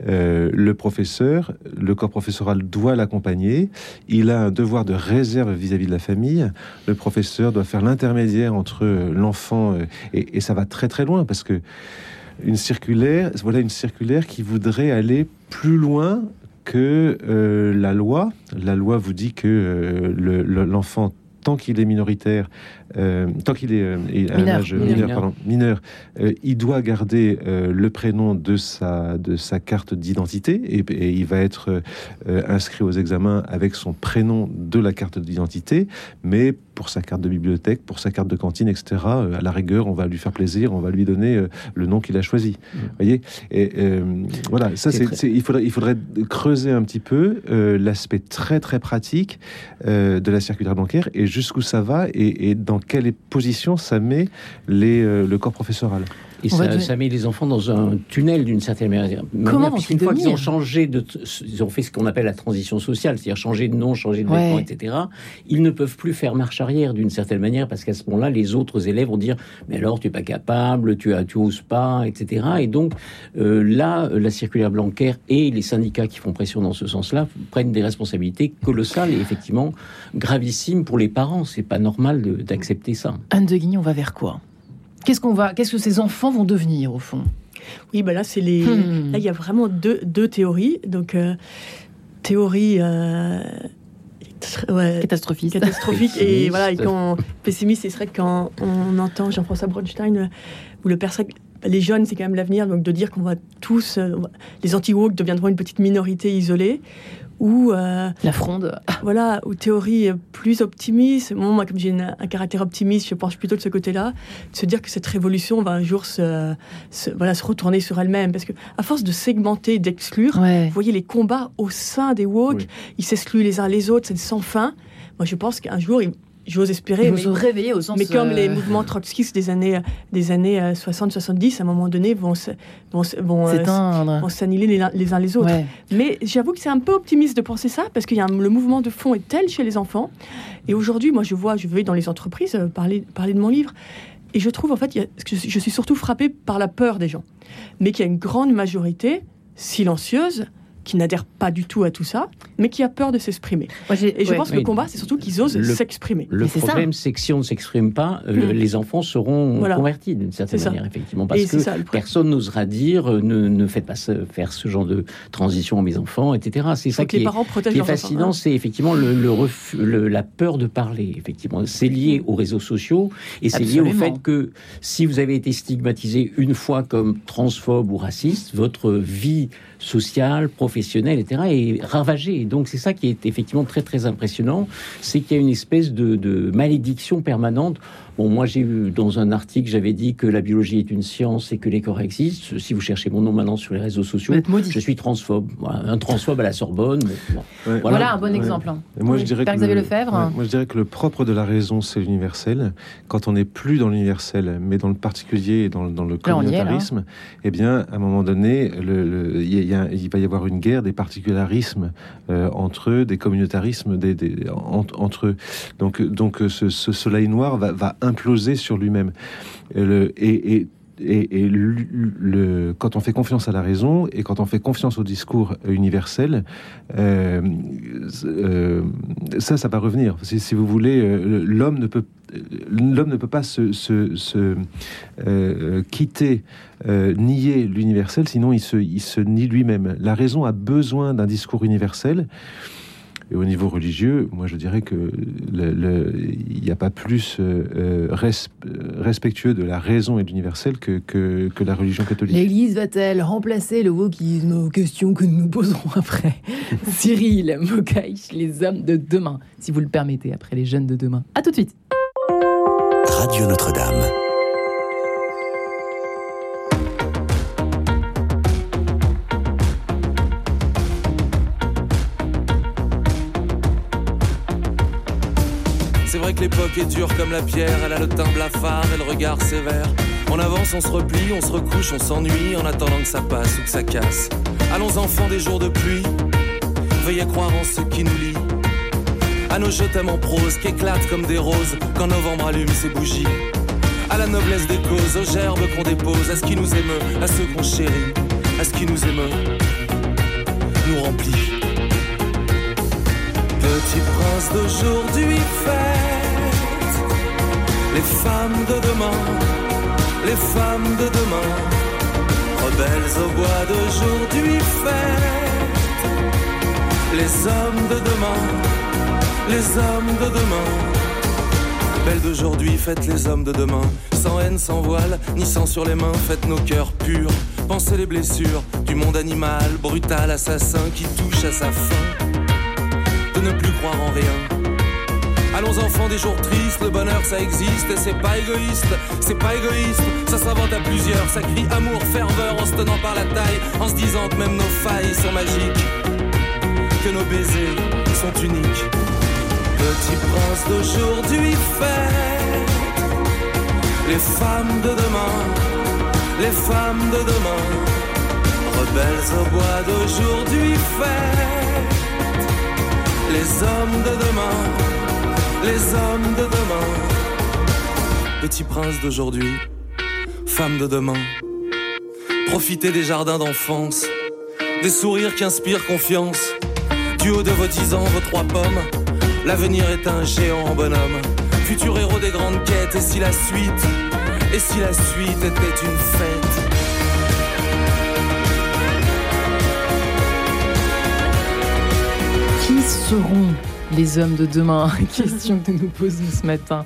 le professeur, le corps professoral doit l'accompagner. Il a un devoir de réserve vis-à-vis de la famille. Le professeur doit faire l'intermédiaire entre l'enfant et, ça va très très loin parce que une circulaire, voilà une circulaire qui voudrait aller plus loin que la loi. La loi vous dit que l'enfant tant qu'il est minoritaire, euh, tant qu'il est, euh, mineur, mineur, mineur, euh, il doit garder le prénom de sa, de sa carte d'identité et, il va être inscrit aux examens avec son prénom de la carte d'identité, mais pour sa carte de bibliothèque, pour sa carte de cantine, etc., à la rigueur, on va lui faire plaisir, on va lui donner le nom qu'il a choisi. Mm. voyez? Et voilà, ça, c'est, il, faudrait, il faudrait creuser un petit peu l'aspect très très pratique de la circulaire bancaire et jusqu'où ça va et, et dans quelle position ça met euh, le corps professoral? Et ça, met les enfants dans un tunnel d'une certaine manière. Comment Puisqu'une fois qu'ils ont changé de, ils ont fait ce qu'on appelle la transition sociale, c'est-à-dire changer de nom, changer de vêtements, etc. Ils ne peuvent plus faire marche arrière d'une certaine manière parce qu'à ce moment-là, les autres élèves vont dire mais alors tu es pas capable, tu as, tu oses pas, etc. Et donc euh, là, la circulaire Blanquer et les syndicats qui font pression dans ce sens-là prennent des responsabilités colossales et effectivement gravissimes pour les parents. C'est pas normal d'accepter ça. Anne de Guignon, on va vers quoi? Qu'est-ce qu'on va, qu'est-ce que ces enfants vont devenir au fond? Oui, bah là c'est les, hmm. là il y a vraiment deux, deux théories. Donc euh, théorie euh, catastrophique, catastrophique et voilà, et quand pessimiste, c'est vrai quand on entend Jean-François Bronstein euh, ou le père les jeunes, c'est quand même l'avenir, donc de dire qu'on va tous, les anti-woke deviendront une petite minorité isolée, ou euh, la fronde. Voilà, ou théorie plus optimiste. moi, comme j'ai un caractère optimiste, je pense plutôt de ce côté-là, de se dire que cette révolution va un jour se, voilà, se retourner sur elle-même, parce que à force de segmenter, d'exclure, vous voyez les combats au sein des woke, ils s'excluent les uns les autres, c'est sans fin. Moi, je pense qu'un jour, j'ose espérer. mais, se réveiller au sens. Mais comme les euh, mouvements trotskistes des années, des années 60-70, euh, à un moment donné, vont, vont, vont, euh, vont s'annihiler les, les, uns les autres. Mais j'avoue que c'est un peu optimiste de penser ça, parce que y a le mouvement de fond est tel chez les enfants. Et aujourd'hui, moi, je vois, je vais dans les entreprises parler, parler de mon livre. Et je trouve, en fait, je suis surtout frappée par la peur des gens. Mais qu'il y a une grande majorité silencieuse qui n'adhère pas du tout à tout ça, mais qui a peur de s'exprimer. Et je pense que le combat, c'est surtout qu'ils osent s'exprimer. Le problème, c'est que si on ne s'exprime pas, euh, mm. les enfants seront convertis d'une certaine manière, effectivement, parce que personne n'osera dire euh, ne, ne faites pas faire ce genre de transition à mes enfants, etc. C'est ça qui, est, qui est, fascinant, hein. c'est effectivement le, le, la peur de parler. Effectivement, c'est lié aux réseaux sociaux et c'est lié au fait que si vous avez été stigmatisé une fois comme transphobe ou raciste, votre vie sociale, professionnelle, etc., est ravagée. Et donc c'est ça qui est effectivement très très impressionnant, c'est qu'il y a une espèce de, de malédiction permanente Bon, moi, j'ai vu dans un article, j'avais dit que la biologie est une science et que les corps existent. Si vous cherchez mon nom maintenant sur les réseaux sociaux, je suis transphobe. un transphobe à la Sorbonne. voilà. un bon exemple. Hein. Moi, je dirais que le, Lefebvre. moi, je dirais que le propre de la raison, c'est l'universel. Quand on n'est plus dans l'universel, mais dans le particulier et dans, le communautarisme, eh bien, à un moment donné, il va y avoir une guerre des particularismes euh, entre eux, des communautarismes des, entre eux. Donc, donc ce, soleil noir va, va imploser sur lui-même. Et, et, le, quand on fait confiance à la raison et quand on fait confiance au discours universel, euh, euh, ça, ça va revenir. Si, vous voulez, euh, l'homme ne peut l'homme ne peut pas se, se, quitter, nier l'universel, sinon il se, il se nie lui-même. La raison a besoin d'un discours universel. Et au niveau religieux, moi je dirais que il n'y a pas plus euh, euh, respectueux de la raison et de l'universel que, que, la religion catholique. L'Église va-t-elle remplacer le wokisme aux questions que nous nous poserons après? Cyril Mokaïch, les hommes de demain, si vous le permettez, après les jeunes de demain. À tout de suite. Radio Notre-Dame. Que l'époque est dure comme la pierre, elle a le teint blafard et le regard sévère. On avance, on se replie, on se recouche, on s'ennuie en attendant que ça passe ou que ça casse. Allons enfants des jours de pluie, veuillez croire en ce qui nous lie. À nos jeux en prose qui éclatent comme des roses quand novembre allume ses bougies. À la noblesse des causes, aux gerbes qu'on dépose, à ce qui nous émeut, à ceux qu'on chérit, à ce qui nous émeut, nous remplit. Petit prince d'aujourd'hui fait les femmes de demain, les femmes de demain, rebelles au bois d'aujourd'hui faites. Les hommes de demain, les hommes de demain. Belles d'aujourd'hui, faites les hommes de demain. Sans haine, sans voile, ni sang sur les mains, faites nos cœurs purs. Pensez les blessures du monde animal, brutal, assassin qui touche à sa fin. De ne plus croire en rien Allons enfants des jours tristes, le bonheur ça existe et c'est pas égoïste, c'est pas égoïste, ça s'invente à plusieurs, ça crie amour, ferveur en se tenant par la taille, en se disant que même nos failles sont magiques, que nos baisers sont uniques. Petit prince d'aujourd'hui fait les femmes de demain, les femmes de demain, rebelles au bois d'aujourd'hui fait les hommes de demain les hommes de demain. Petit prince d'aujourd'hui, femme de demain. Profitez des jardins d'enfance, des sourires qui inspirent confiance. Du haut de vos dix ans, vos trois pommes, l'avenir est un géant bonhomme. Futur héros des grandes quêtes, et si la suite, et si la suite était une fête? Qui seront les hommes de demain Question que nous posons ce matin.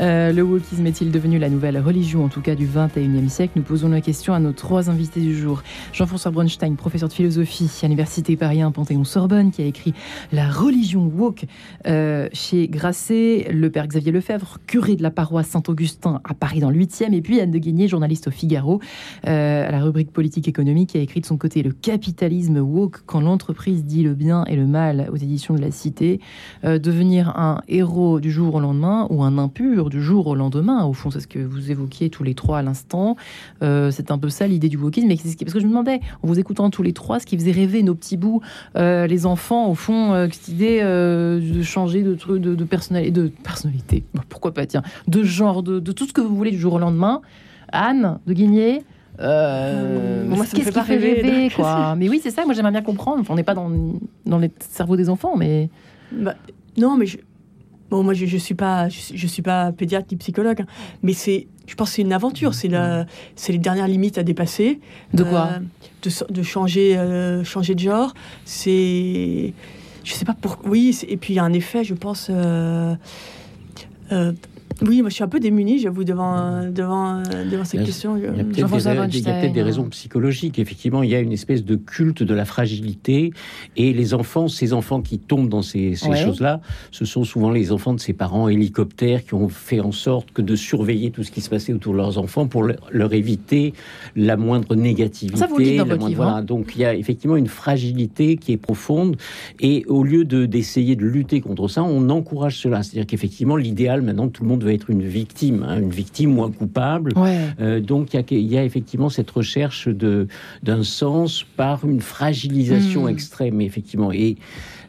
Euh, le wokisme est-il devenu la nouvelle religion, en tout cas du 21e siècle? Nous posons la question à nos trois invités du jour. Jean-François Bronstein, professeur de philosophie à l'Université Paris Panthéon-Sorbonne, qui a écrit La religion woke euh, chez Grasset, le père Xavier Lefebvre, curé de la paroisse Saint-Augustin à Paris dans le 8e, et puis Anne de Guigné, journaliste au Figaro, euh, à la rubrique politique économique, qui a écrit de son côté Le capitalisme woke, quand l'entreprise dit le bien et le mal aux éditions de la Cité. Euh, devenir un héros du jour au lendemain ou un impur du jour au lendemain. Au fond, c'est ce que vous évoquiez tous les trois à l'instant. Euh, c'est un peu ça l'idée du wokisme. Mais parce que je me demandais, en vous écoutant tous les trois, ce qui faisait rêver nos petits bouts, euh, les enfants, au fond, cette idée de changer de, de, de, personnalité, de personnalité, pourquoi pas, tiens, de genre, de, tout ce que vous voulez du jour au lendemain. Anne de Guigné, Euh, moi, qu'est-ce qui fait rêver, quoi? Mais oui, c'est ça. Moi, j'aimerais bien comprendre. on n'est pas dans, dans les cerveaux des enfants, mais. Bah, non, mais je, bon, moi, je, je suis pas, je, suis pas pédiatre ni psychologue, hein. mais c'est, je pense, que c'est une aventure. C'est la, c'est les dernières limites à dépasser. De quoi de, de, changer, changer de genre. C'est je sais pas pourquoi. Oui, et puis il y a un effet, je pense. Euh, euh, oui, moi je suis un peu démunie, j'avoue, devant, devant, devant cette question. Il y a peut-être des, raisons psychologiques. Effectivement, il y a une espèce de culte de la fragilité. Et les enfants, ces enfants qui tombent dans ces, choses-là, ce sont souvent les enfants de ces parents hélicoptères qui ont fait en sorte que de surveiller tout ce qui se passait autour de leurs enfants pour leur, éviter la moindre négativité. Ça, vous le dites dans votre livre, hein. Donc il y a effectivement une fragilité qui est profonde. Et au lieu d'essayer de, lutter contre ça, on encourage cela. C'est-à-dire qu'effectivement, l'idéal maintenant, tout le monde veut être une victime, hein, une victime ou un coupable. Euh, donc il y, a effectivement cette recherche d'un sens par une fragilisation hmm. extrême, effectivement. Et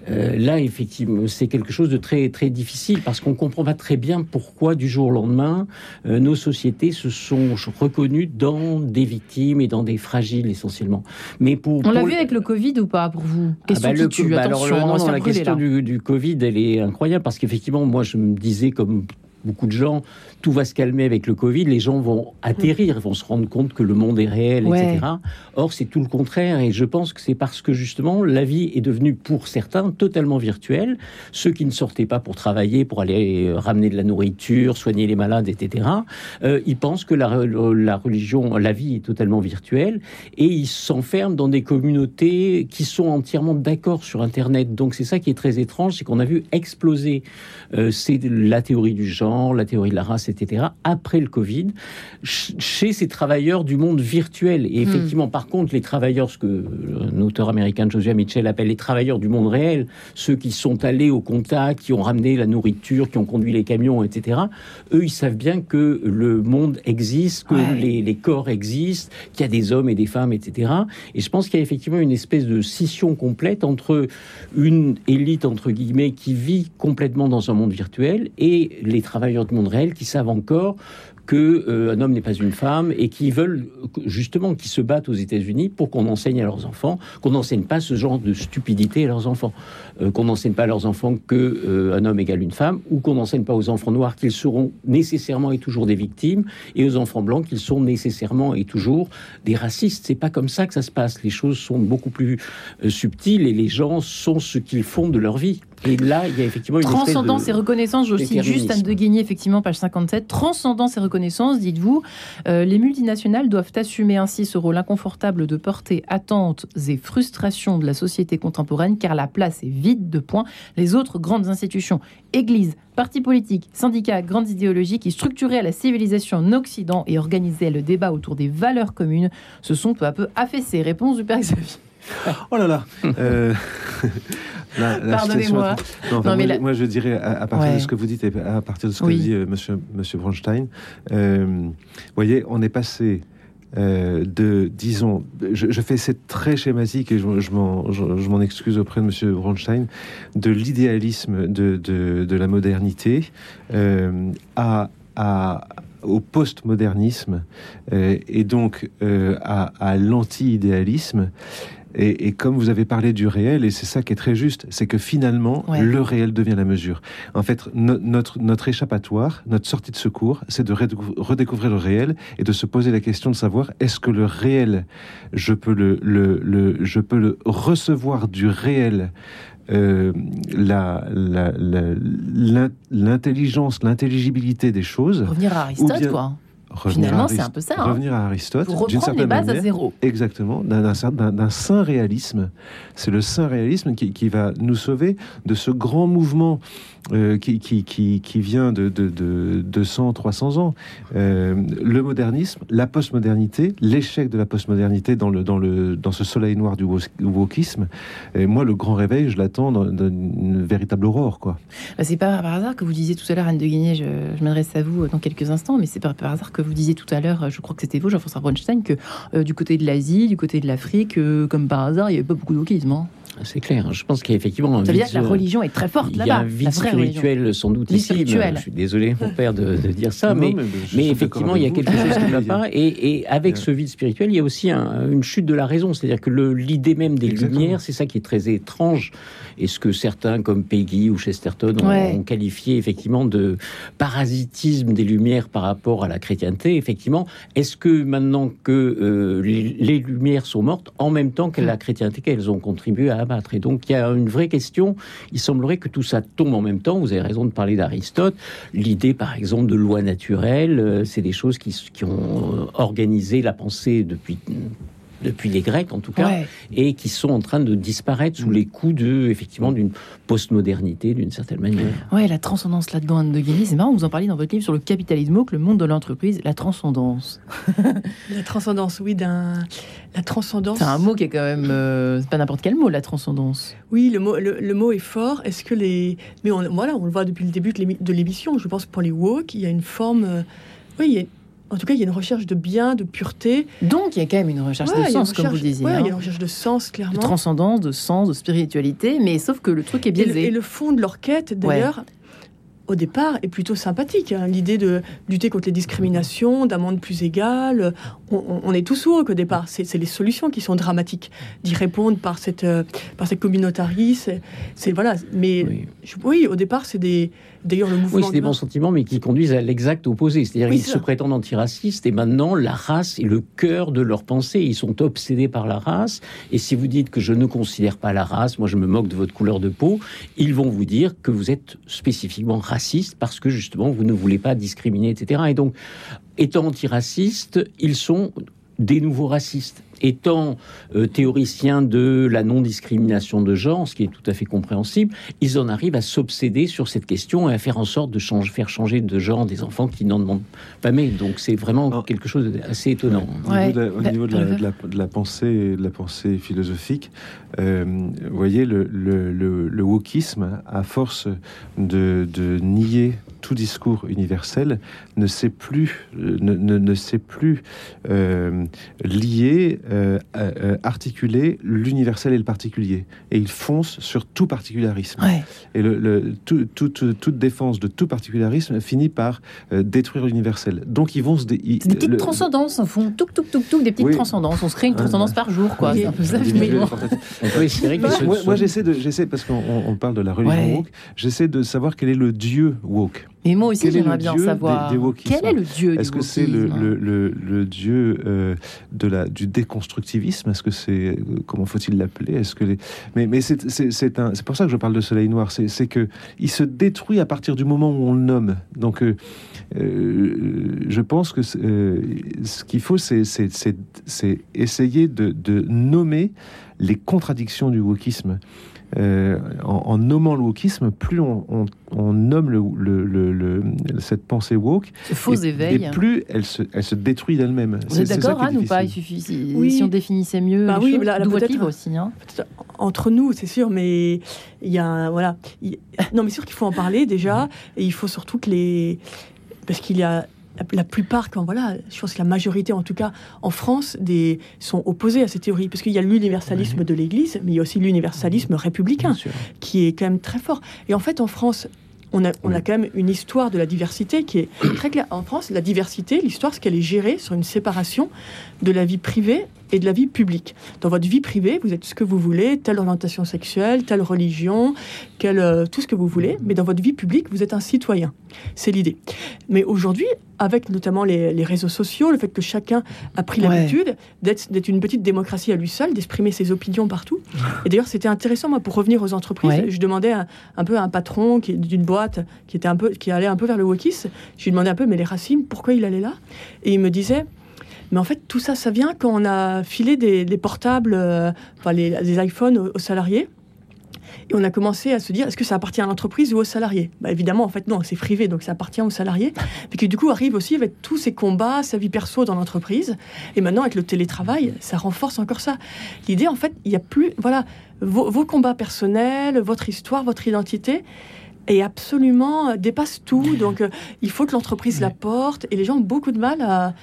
euh, là, effectivement, c'est quelque chose de très très difficile parce qu'on comprend pas très bien pourquoi du jour au lendemain euh, nos sociétés se sont reconnues dans des victimes et dans des fragiles essentiellement. Mais pour on l'a vu avec le Covid ou pas pour vous? Ah bah, qui tue. Attention, la question du, du, Covid, elle est incroyable parce qu'effectivement, moi, je me disais comme beaucoup de gens, tout va se calmer avec le Covid, les gens vont atterrir, vont se rendre compte que le monde est réel, etc. Or, c'est tout le contraire, et je pense que c'est parce que justement, la vie est devenue pour certains totalement virtuelle. Ceux qui ne sortaient pas pour travailler, pour aller euh, ramener de la nourriture, soigner les malades, etc., euh, ils pensent que la, la religion, la vie est totalement virtuelle, et ils s'enferment dans des communautés qui sont entièrement d'accord sur Internet. Donc, c'est ça qui est très étrange, c'est qu'on a vu exploser euh, c'est la théorie du genre la théorie de la race, etc., après le Covid, chez ces travailleurs du monde virtuel. Et hmm. effectivement, par contre, les travailleurs, ce que un auteur américain, Joshua Mitchell, appelle les travailleurs du monde réel, ceux qui sont allés au contact, qui ont ramené la nourriture, qui ont conduit les camions, etc., eux, ils savent bien que le monde existe, que les, les, corps existent, qu'il y a des hommes et des femmes, etc. Et je pense qu'il y a effectivement une espèce de scission complète entre une élite, entre guillemets, qui vit complètement dans un monde virtuel et les travailleurs du monde réel qui savent encore que euh, homme n'est pas une femme et qui veulent justement qui se battent aux États-Unis pour qu'on enseigne à leurs enfants qu'on n'enseigne pas ce genre de stupidité à leurs enfants, euh, qu'on n'enseigne pas à leurs enfants que euh, un homme égale une femme ou qu'on n'enseigne pas aux enfants noirs qu'ils seront nécessairement et toujours des victimes et aux enfants blancs qu'ils sont nécessairement et toujours des racistes. C'est pas comme ça que ça se passe. Les choses sont beaucoup plus subtiles et les gens sont ce qu'ils font de leur vie. Et là, il y a effectivement une Transcendance et reconnaissance, je cite juste Anne de Guigny, effectivement, page 57. Transcendance et reconnaissance, dites-vous, euh, les multinationales doivent assumer ainsi ce rôle inconfortable de porter attentes et frustrations de la société contemporaine, car la place est vide de points. Les autres grandes institutions, églises, partis politiques, syndicats, grandes idéologies qui structuraient la civilisation en Occident et organisaient le débat autour des valeurs communes, se sont peu à peu affaissés. Réponse du Père Xavier. Oh là là euh, Pardonnez-moi. moi, je dirais, à, partir de ce que vous dites et à partir de ce que dit euh, monsieur, monsieur Bronstein, euh, vous voyez, on est passé de, disons, je, fais c'est très schématique et je, je m'en excuse auprès de Monsieur Bronstein, de l'idéalisme de, de, de, la modernité à, à, au postmodernisme et donc à, à l'anti-idéalisme. Et, comme vous avez parlé du réel, et c'est ça qui est très juste, c'est que finalement, le réel devient la mesure. En fait, notre, notre échappatoire, notre sortie de secours, c'est de redécouvrir le réel et de se poser la question de savoir est-ce que le réel, je peux le, le, je peux le recevoir du réel euh, l'intelligence, l'intelligibilité des choses. Revenir à Aristote, quoi. Finalement, c'est un peu ça. Hein. Revenir à Aristote. Pour reprendre les bases à zéro. Exactement, d'un saint réalisme. C'est le saint réalisme qui, qui, va nous sauver de ce grand mouvement euh, qui, vient de, de, de 200, 300 ans. Euh, le modernisme, la postmodernité, l'échec de la postmodernité dans, le, dans, le, dans ce soleil noir du wokisme. Et moi, le grand réveil, je l'attends dans, une véritable aurore. quoi. Bah, c'est pas par hasard que vous disiez tout à l'heure, Anne de Guigné, je, m'adresse à vous dans quelques instants, mais c'est pas par hasard que vous disiez tout à l'heure, je crois que c'était vous, Jean-François Bronstein, que euh, du côté de l'Asie, du côté de l'Afrique, comme par hasard, il n'y avait pas beaucoup de wokisme. Hein. C'est clair. Je pense qu'il y a effectivement un Ça veut dire que la religion est très forte là-bas. Il y a un vide spirituel sans doute ici. Je suis désolé, mon père, de, dire ça, mais, mais, effectivement, il y a quelque chose qui ne va pas. Et, avec ce vide spirituel, il y a aussi une chute de la raison. C'est-à-dire que l'idée même des Lumières, c'est ça qui est très étrange. Et ce que certains, comme Peggy ou Chesterton, ont, qualifié effectivement de parasitisme des Lumières par rapport à la chrétienté. Effectivement, est-ce que maintenant que euh, les, Lumières sont mortes, en même temps que la chrétienté qu'elles ont contribué à Et donc, il y a une vraie question. Il semblerait que tout ça tombe en même temps. Vous avez raison de parler d'Aristote. L'idée, par exemple, de loi naturelle, euh, c'est des choses qui, qui ont organisé la pensée depuis depuis les Grecs en tout cas, et qui sont en train de disparaître sous les coups de, effectivement, d'une postmodernité d'une certaine manière. Ouais, la transcendance là-dedans, Anne de Guény, c'est marrant, vous en parlez dans votre livre sur le capitalisme, le monde de l'entreprise, la transcendance. la transcendance, oui, d'un. La transcendance. C'est un mot qui est quand même. Euh, c'est pas n'importe quel mot, la transcendance. Oui, le mot, le, mot est fort. Est-ce que les. Mais on, voilà, on le voit depuis le début de l'émission. Je pense que pour les woke, il y a une forme. Euh, oui, il y a en tout cas, il y a une recherche de bien, de pureté. Donc, il y a quand même une recherche de sens, comme vous disiez. Oui, il y a hein. une recherche de sens, clairement. De transcendance, de sens, de spiritualité, mais sauf que le truc est biaisé. Et le, fond de leur quête, d'ailleurs, au départ, est plutôt sympathique. Hein. L'idée de lutter contre les discriminations, d'un monde plus égal. On, est tous heureux qu'au départ. C'est les solutions qui sont dramatiques. D'y répondre par cette, euh, par cette communautarie. C'est voilà. Mais oui, au départ, c'est des D'ailleurs, le mouvement. Oui, c'est des bons sentiments, mais qui conduisent à l'exact opposé. C'est-à-dire qu'ils se prétendent antiracistes et maintenant, la race est le cœur de leur pensée. Ils sont obsédés par la race. Et si vous dites que je ne considère pas la race, moi je me moque de votre couleur de peau, ils vont vous dire que vous êtes spécifiquement raciste parce que justement vous ne voulez pas discriminer, etc. Et donc, étant antiracistes, ils sont des nouveaux racistes étant euh, théoriciens de la non-discrimination de genre, ce qui est tout à fait compréhensible, ils en arrivent à s'obséder sur cette question et à faire en sorte de faire changer de genre des enfants qui n'en demandent pas mais. Donc c'est vraiment quelque chose d'assez étonnant. Au niveau, de, la, pensée, de la pensée philosophique, euh, vous voyez, le, le, wokisme, à force de, de nier tout discours universel ne sait plus, ne, ne, sait plus euh, lier, euh, euh, articuler l'universel et le particulier. Et il fonce sur tout particularisme. Et le, toute défense de tout particularisme finit par détruire l'universel. Donc ils vont se... des petites transcendances, en fond. Tout, tout, tout, tout, des petites transcendances. On se crée une transcendance par jour, quoi. C'est un peu ça, Moi, j'essaie de... J'essaie, parce qu'on parle de la religion woke, j'essaie de savoir quel est le dieu woke. Et moi aussi, j'aimerais bien savoir. quel est le dieu Est-ce que c'est le, le, le, dieu euh, de la, du déconstructivisme? Est-ce que c'est. Euh, comment faut-il l'appeler? Est-ce que les... Mais, mais c'est pour ça que je parle de Soleil Noir. C'est que il se détruit à partir du moment où on le nomme. Donc, euh, je pense que ce qu'il faut, c'est essayer de, de nommer les contradictions du wokisme. Euh, en, nommant le wokisme, plus on, nomme le, cette pensée woke, faux et, éveil. et plus elle se, elle se détruit d'elle-même. Vous êtes d'accord, Anne, ou pas Il suffit si, oui. si, on définissait mieux. Bah oui, là, votre livre aussi. Hein. Entre nous, c'est sûr, mais il y a voilà. non, mais sûr qu'il faut en parler déjà, et il faut surtout que les parce qu'il y a la, plupart, quand voilà, je pense que la majorité, en tout cas en France, des, sont opposés à ces théories, parce qu'il y a l'universalisme de l'Église, mais il y a aussi l'universalisme républicain, qui est quand même très fort. Et en fait, en France, on a, on a, quand même une histoire de la diversité qui est très claire. En France, la diversité, l'histoire, c'est qu'elle est gérée sur une séparation de la vie privée et de la vie publique. Dans votre vie privée, vous êtes ce que vous voulez, telle orientation sexuelle, telle religion, quelle, euh, tout ce que vous voulez, mais dans votre vie publique, vous êtes un citoyen. C'est l'idée. Mais aujourd'hui, avec notamment les, réseaux sociaux, le fait que chacun a pris l'habitude d'être une petite démocratie à lui seul, d'exprimer ses opinions partout. Et d'ailleurs, c'était intéressant, moi, pour revenir aux entreprises, je demandais un, peu à un patron d'une boîte qui, était un peu, qui allait un peu vers le wokis, je lui demandais un peu, mais les racines, pourquoi il allait là? Et il me disait, mais en fait, tout ça, ça vient quand on a filé des, portables, euh, enfin les, iPhones aux, salariés. Et on a commencé à se dire, est-ce que ça appartient à l'entreprise ou aux salariés? Bah, Évidemment, en fait, non, c'est privé, donc ça appartient aux salariés. Mais qui, du coup, arrive aussi avec tous ces combats, sa vie perso dans l'entreprise. Et maintenant, avec le télétravail, ça renforce encore ça. L'idée, en fait, il n'y a plus, voilà, vos, combats personnels, votre histoire, votre identité, et absolument euh, dépasse tout. Donc, euh, il faut que l'entreprise la porte. Et les gens ont beaucoup de mal à,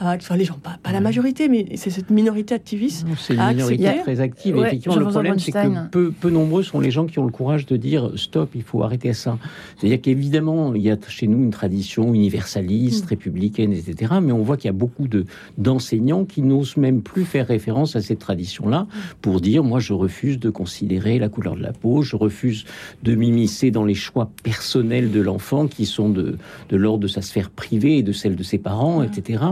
enfin les gens, pas, la majorité, mais c'est cette minorité activiste. C'est une minorité très active. effectivement, le problème, c'est que peu, peu, nombreux sont les gens qui ont le courage de dire stop, il faut arrêter ça. C'est-à-dire qu'évidemment, il y a chez nous une tradition universaliste, mm. républicaine, etc. Mais on voit qu'il y a beaucoup d'enseignants qui n'osent même plus faire référence à cette tradition-là pour dire moi, je refuse de considérer la couleur de la peau, je refuse de m'immiscer dans les choix personnels de l'enfant qui sont de, de l'ordre de sa sphère privée et de celle de ses parents, etc.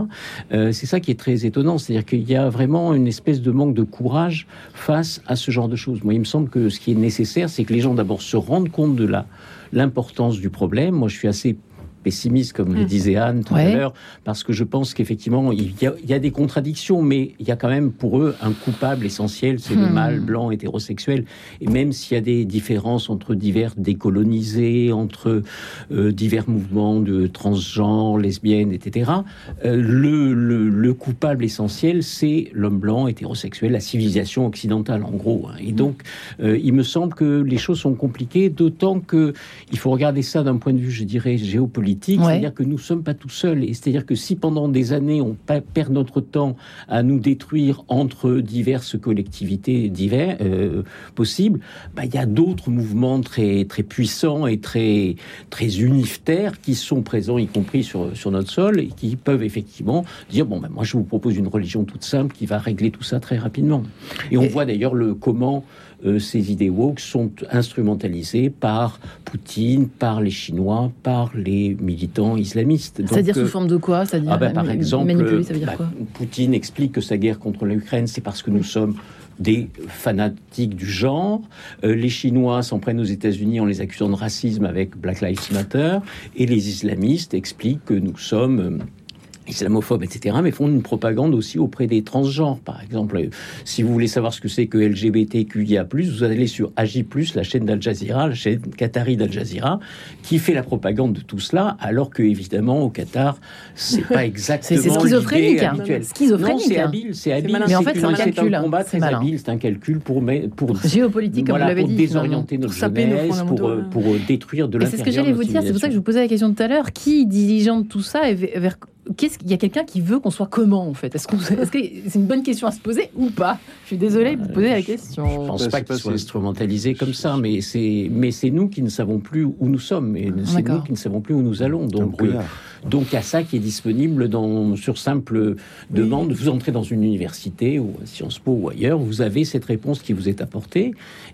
Euh, c'est ça qui est très étonnant, c'est-à-dire qu'il y a vraiment une espèce de manque de courage face à ce genre de choses. Moi, il me semble que ce qui est nécessaire, c'est que les gens d'abord se rendent compte de la l'importance du problème. Moi, je suis assez pessimiste, comme le mm. disait Anne tout à l'heure, parce que je pense qu'effectivement, il, y a des contradictions, mais il y a quand même pour eux un coupable essentiel, c'est le hmm. mâle blanc hétérosexuel. Et même s'il y a des différences entre divers décolonisés, entre euh, divers mouvements de transgenres, lesbiennes, etc., euh, le, le, coupable essentiel, c'est l'homme blanc hétérosexuel, la civilisation occidentale, en gros. Hein. Et donc, euh, il me semble que les choses sont compliquées, d'autant que il faut regarder ça d'un point de vue, je dirais, géopolitique c'est-à-dire que nous ne sommes pas tout seuls. Et c'est-à-dire que si pendant des années on perd notre temps à nous détruire entre diverses collectivités divers, euh, possibles, bah, il y a d'autres mouvements très, très puissants et très, très unitaires qui sont présents, y compris sur, sur notre sol, et qui peuvent effectivement dire bon, ben moi je vous propose une religion toute simple qui va régler tout ça très rapidement. Et on voit d'ailleurs le comment euh, ces idées woke sont instrumentalisées par Poutine, par les Chinois, par les militants islamistes. C'est-à-dire sous euh, forme de quoi? Ah bah, Par exemple, bah, Poutine explique que sa guerre contre l'Ukraine, c'est parce que nous sommes des fanatiques du genre. Euh, les Chinois s'en prennent aux États-Unis en les accusant de racisme avec Black Lives Matter. Et les islamistes expliquent que nous sommes islamophobes, etc., mais font une propagande aussi auprès des transgenres. Par exemple, si vous voulez savoir ce que c'est que LGBTQIA+, vous allez sur AJ+, la chaîne d'Al Jazeera, la chaîne qatari d'Al Jazeera, qui fait la propagande de tout cela, alors que évidemment au Qatar, c'est pas exactement c'est schizophrénique, hein. Schizophrénique. Non, c'est hein. habile, c'est habile. Mais en fait, c'est un calcul. un combat très habile, c'est un calcul pour pour géopolitique, comme vous l'avez dit, désorienter notre jeunesse, pour, euh, pour détruire de l'intérieur. C'est ce que j'allais vous dire. C'est pour ça que je vous posais la question tout à l'heure. Qui diligente tout ça et vers qu'est-ce qu'il y a quelqu'un qui veut qu'on soit comment en fait? Est-ce que c'est une bonne question à se poser ou pas? Je suis désolé de vous poser la question. Je pense pas qu'il soit instrumentalisé comme ça, mais c'est mais c'est nous qui ne savons plus où nous sommes et c'est nous qui ne savons plus où nous allons. Donc euh, donc à ça qui est disponible dans sur simple demande. Vous entrez dans une université ou à Sciences Po ou ailleurs, vous avez cette réponse qui vous est apportée.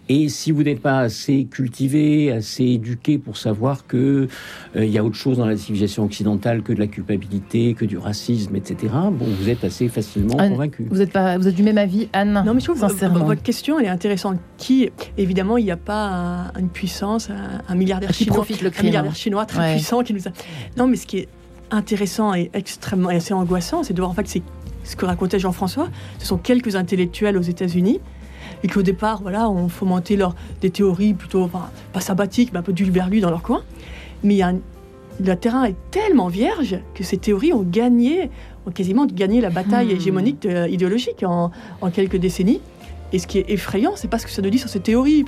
Et si vous n'êtes pas assez cultivé, assez éduqué pour savoir que euh, il y a autre chose dans la civilisation occidentale que de la culpabilité que du racisme, etc., bon, vous êtes assez facilement convaincu. Vous êtes, pas, vous êtes du même avis, Anne Non, mais je trouve sincèrement. votre question, elle est intéressante. Qui, évidemment, il n'y a pas une puissance, un, milliardaire chinois, profite le un milliardaire chinois très puissant qui nous a. Non, mais ce qui est intéressant et extrêmement et assez angoissant, c'est de voir en fait c'est ce que racontait Jean-François. Ce sont quelques intellectuels aux États-Unis et qui au départ, voilà, ont fomenté leur, des théories plutôt pas sabbatiques, mais un peu d'ulverlu dans leur coin. Mais il y a un, le terrain est tellement vierge que ces théories ont gagné, ont quasiment gagné la bataille hmm. hégémonique idéologique en, quelques décennies. Et ce qui est effrayant, c'est pas ce que ça nous dit sur ces théories.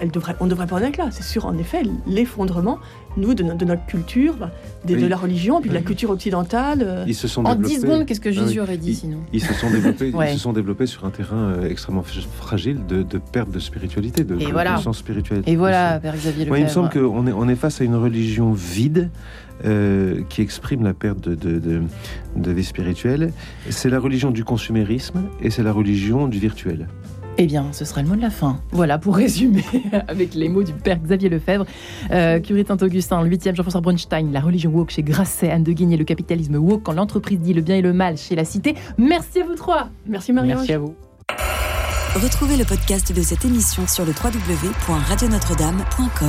Elle devrait, on ne devrait pas en être là. C'est sur, en effet, l'effondrement, nous, de, notre culture, bah, de, la religion, puis de la culture occidentale. Euh. Ils se sont en 10 secondes, qu'est-ce que Jésus ah aurait dit sinon ils, se sont développés, ils se sont développés sur un terrain euh, extrêmement fragile de, perte de spiritualité, de connaissance spirituelle. Et voilà, Père Xavier Il me semble qu'on est, on est face à une religion vide. Euh, qui exprime la perte de, de, de vie spirituelle. C'est la religion du consumérisme et c'est la religion du virtuel. Eh bien, ce sera le mot de la fin. Voilà, pour résumer, avec les mots du père Xavier Lefebvre, euh, curé Saint-Augustin, le 8e Jean-François Bronstein, la religion woke chez Grasset, Anne de Guigné, le capitalisme woke quand l'entreprise dit le bien et le mal chez la cité. Merci à vous trois. Merci Marie. Merci à vous. Retrouvez le podcast de cette émission sur le www.radionotre-dame.com.